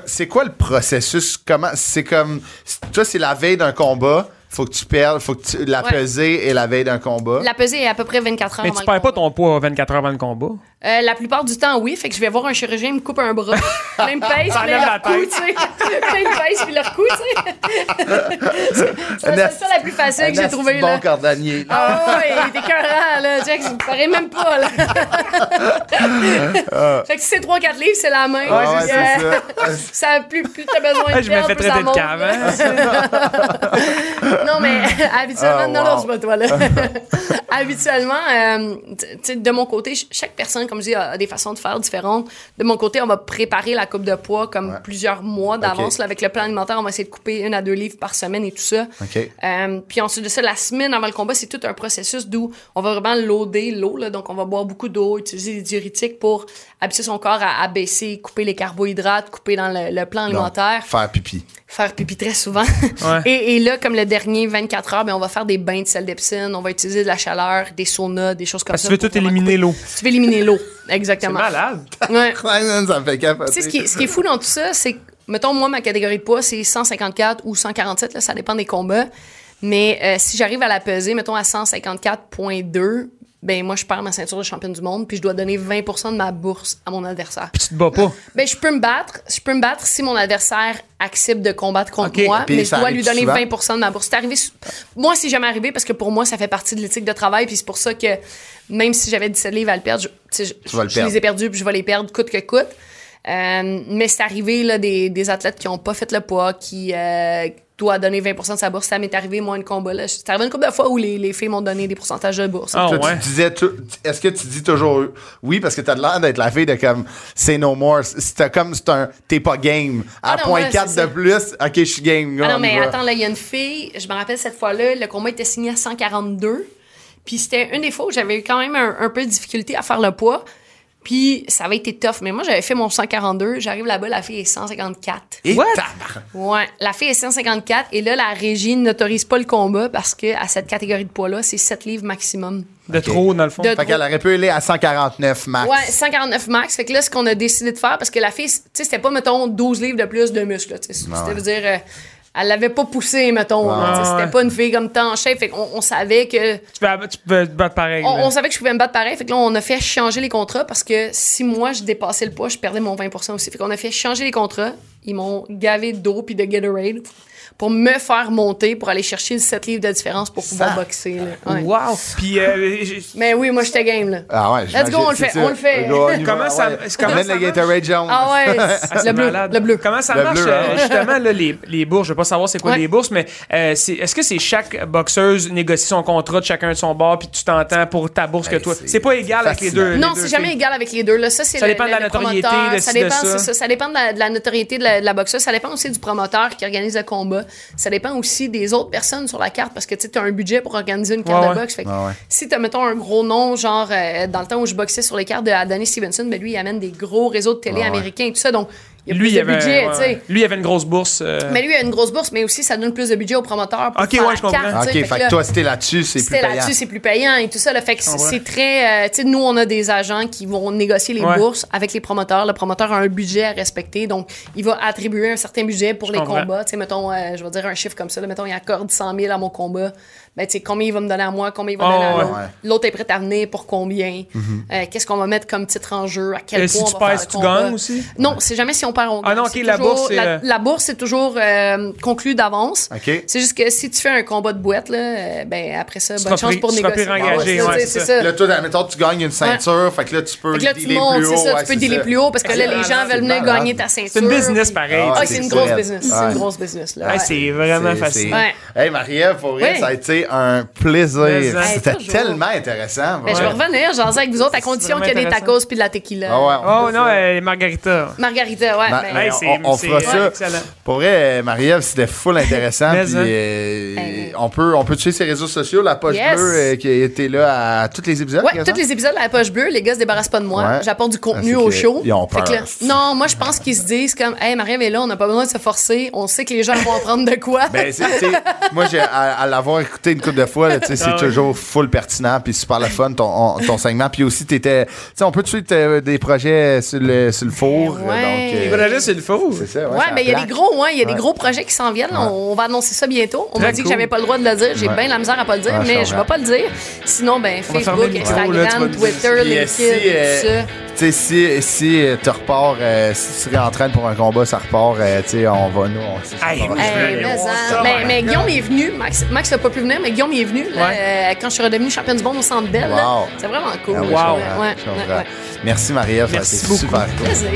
c'est quoi le processus? Comment c'est comme c'est- toi c'est la veille d'un combat, faut que tu perdes, faut que tu la Ouais. pesée et la veille d'un combat. La pesée est à peu près 24 heures Mais avant tu le perds pas ton poids 24 heures avant le combat. Euh, la plupart du temps, oui. Fait que je vais voir un chirurgien, il me coupe un bras. Plein de pèse, puis enlève le la recoupe, tête. tu sais. Plein de pèse, puis le recoupe, tu sais. C'est ça la plus facile que j'ai asti trouvée, bon là. cordonnier. Ah ouais, il est écœurant, là. Jack, ça me paraît même pas, là. fait que si c'est 3-4 livres, c'est la main. Ah ouais, c'est euh, ça. ça. plus, plus t'as besoin de Ah, je me fais traiter de cave, hein? Non, mais habituellement, Ah, non, non, c'est pas toi, là. habituellement, euh, tu sais, de mon côté, ch- chaque personne, comme je dis, a, a des façons de faire différentes. De mon côté, on va préparer la coupe de poids comme Ouais. plusieurs mois d'avance. Avec le plan alimentaire, on va essayer de couper une à deux livres par semaine et tout ça. Euh, puis ensuite de ça, la semaine avant le combat, c'est tout un processus d'où on va vraiment loader l'eau. Donc, on va boire beaucoup d'eau, utiliser des diurétiques pour habituer son corps à abaisser, couper les carbohydrates, couper dans le, le plan Donc, alimentaire faire pipi. faire pipi très souvent. Ouais. et, et là, comme le dernier 24 heures, ben, on va faire des bains de sel d'Epsom, on va utiliser de la chaleur, des saunas, des choses comme Parce ça. tu veux tout éliminer l'eau. Tu veux éliminer l'eau, C'est exactement. malade. Ouais. ça me fait capoter. Tu sais, ce qui, ce qui est fou dans tout ça, c'est que, mettons, moi, ma catégorie de poids, c'est 154 ou 147, là, ça dépend des combats. Mais euh, si j'arrive à la peser, mettons, à 154,2, ben moi, je perds ma ceinture de championne du monde, puis je dois donner 20% de ma bourse à mon adversaire. Puis tu te bats pas? Ben, je peux me battre. Je peux me battre si mon adversaire accepte de combattre contre moi, mais je dois lui donner souvent? 20% de ma bourse. C'est arrivé. Moi, c'est jamais arrivé parce que pour moi, ça fait partie de l'éthique de travail. Puis c'est pour ça que même si j'avais 17 livres à le perdre, je, le perdre. les ai perdus puis je vais les perdre coûte que coûte. Euh, mais c'est arrivé là, des, des athlètes qui ont pas fait le poids, qui euh, doivent donner 20% de sa bourse. Ça m'est arrivé, moi, une combat. là. C'est arrivé une couple de fois où les, les filles m'ont donné des pourcentages de bourse. Ah Toi, ouais. tu disais, est-ce que tu dis toujours oui parce que t'as l'air d'être la fille de comme say no more. C'était comme c'est un t'es pas game. À Ah non, point ouais, 4 c'est de ça. plus, ok, je suis game. Ah on non, mais va. attends, là, il y a une fille, je me rappelle cette fois-là, le combat était signé à 142. Puis c'était une des fois où j'avais eu quand même un, un peu de difficulté à faire le poids. Puis ça avait été tough. Mais moi, j'avais fait mon 142. J'arrive là-bas, la fille est 154. Et What? Ouais, la fille est 154. Et là, la régie n'autorise pas le combat parce que à cette catégorie de poids-là, c'est 7 livres maximum. De trop, dans le fond. De- Fait qu'elle aurait pu aller à 149 max. Ouais, 149 max. Fait que là, ce qu'on a décidé de faire, parce que la fille, tu sais, c'était pas, mettons, 12 livres de plus de muscles. là, tu sais. C'était veut dire, euh, elle l'avait pas poussé, mettons. Ouais. C'était pas une fille comme tant en shape. Fait qu'on on savait que. Tu peux, tu peux te battre pareil. On, on savait que je pouvais me battre pareil. Fait que là, on a fait changer les contrats parce que si moi, je dépassais le poids, je perdais mon 20% aussi. Fait qu'on a fait changer les contrats. Ils m'ont gavé d'eau puis de Gatorade pour me faire monter, pour aller chercher 7 livres de différence pour pouvoir Ça. boxer. là. Ouais. Wow. Puis, euh, Mais oui, moi, j'étais game, là. Ah ouais, Let's go, on le fait, on le fait. Comment ça- comment ça marche? Ah ouais, Ah, c'est le bleu, malade. le bleu. Comment ça Le marche, bleu, euh, hein? justement, là, les, les bourses? Je veux pas savoir c'est quoi Ouais. les bourses, mais euh, c'est- est-ce que c'est chaque boxeuse négocie son contrat de chacun de son bord, puis tu t'entends pour ta bourse que toi? c'est pas égal avec les deux. Non, c'est jamais égal avec les deux. Là. Ça, dépend de la notoriété, ça ça. dépend de la, notoriété de la, de la boxeuse. Ça dépend aussi du promoteur qui organise le combat. Ça dépend aussi des autres personnes sur la carte parce que tu as un budget pour organiser une carte Ouais, de boxe. Fait que Ouais, ouais. Si tu as, mettons, un gros nom, genre euh, dans le temps où je boxais sur les cartes de Adonis Stevenson, ben lui, il amène des gros réseaux de télé Ouais, ouais. américains et tout ça. Donc, il y a Lui, plus il de avait, budget, ouais, tu sais. ouais. lui, il avait une grosse bourse. euh, Mais lui, il a une grosse bourse, mais aussi, ça donne plus de budget au promoteur pour Ok, faire ouais, la je comprends. carte, Ok, fait que là- toi, c'était là-dessus, c'est plus c'était payant. là-dessus, c'est plus payant et tout ça. Là, fait que c'est- très. euh, tu sais, nous, on a des agents qui vont négocier les Ouais. bourses avec les promoteurs. Le promoteur a un budget à respecter, donc il va attribuer un certain budget pour les comprends. combats. Tu sais, mettons, euh, je vais dire un chiffre comme ça. là, mettons, il accorde 100 000 à mon combat. Ben, tu sais, combien il va me donner à moi, combien il va Oh, donner à ouais. l'autre. Ouais. L'autre est prêt à venir pour combien? Euh, Qu'est-ce qu'on va mettre comme titre en jeu, à quel Et point si on tu va faire tu combat? gagnes aussi? Non, c'est jamais si on perd, on Ah gagne. non, ok, C'est la toujours- bourse, c'est, La, euh, la bourse, c'est toujours euh, conclu d'avance. OK. C'est juste que si tu fais un combat de boîte, là, ben après ça, bonne chance plus- pour tu seras négocier. plus engagé, Ah ouais, ouais, c'est ça. Là, toi, tu gagnes une ceinture, fait que là, tu peux là, tu dealer montes, plus c'est haut. ça, tu peux dealer plus haut parce que là, les gens veulent venir gagner ta ceinture. C'est une business pareil. Ah, Ah, c'est une grosse business. C'est une grosse business, c'est vraiment c'est- Hey, Marie-Ève, pour vrai, Oui. ça a été un plaisir. C'était tellement intéressant. Ben, je vais revenir, j'en sais avec vous autres, à condition qu'il y ait des tacos puis de la tequila. Ah ouais, on Oh non, euh, Margarita. Margarita, ouais. Ma- ben, Hey, on, fera ça. excellent. Pour vrai, Marie-Ève, c'était full intéressant. Puis, euh, Hey. on peut, on peut tuer ses réseaux sociaux, la poche Yes. bleue euh, qui était là à tous les épisodes. Ouais, tous les épisodes à la poche bleue, les gars se débarrassent pas de moi. Ouais. J'apporte du contenu Ah, au show. ils ont Fait que peur. là- non, moi, je pense qu'ils se disent comme, hey, Marie-Ève est là, on n'a pas besoin de se forcer. On sait que les gens vont apprendre de quoi. Ben, moi, j'ai, à, à l'avoir écouté une couple de fois, c'est Ah ouais. toujours full pertinent puis super le fun ton, on- ton segment. Puis aussi, t'étais, tu sais, on peut tuer tes- des projets sur le, sur le four. Ben ouais. donc, euh, Les projets, c'est le faux. c'est ça, ouais. Mais il y a des gros, ouais, il y a des gros projets qui s'en viennent. On, on va annoncer ça bientôt. On m'a dit que cool. j'avais pas le droit de le dire. J'ai Ouais. bien la misère à pas le dire, Ouais, je mais je vais pas le dire. Sinon, ben, Facebook, là, Instagram. Twitter, euh, LinkedIn, si, euh, tout ça. Tu sais, si, si euh, tu repars, euh, si tu réentraînes pour un combat, ça repart, euh, tu sais, on va, nous, on mais, hein. mais, mais. Guillaume est venu. Max, Max n'a pas pu venir, mais Guillaume est venu là, Ouais. euh, quand je suis redevenue championne du monde au Centre Bell. Wow. C'est vraiment cool. Ah oui, Wow. Ouais, ouais. Merci Marie-Ève, super cool. Plaisir.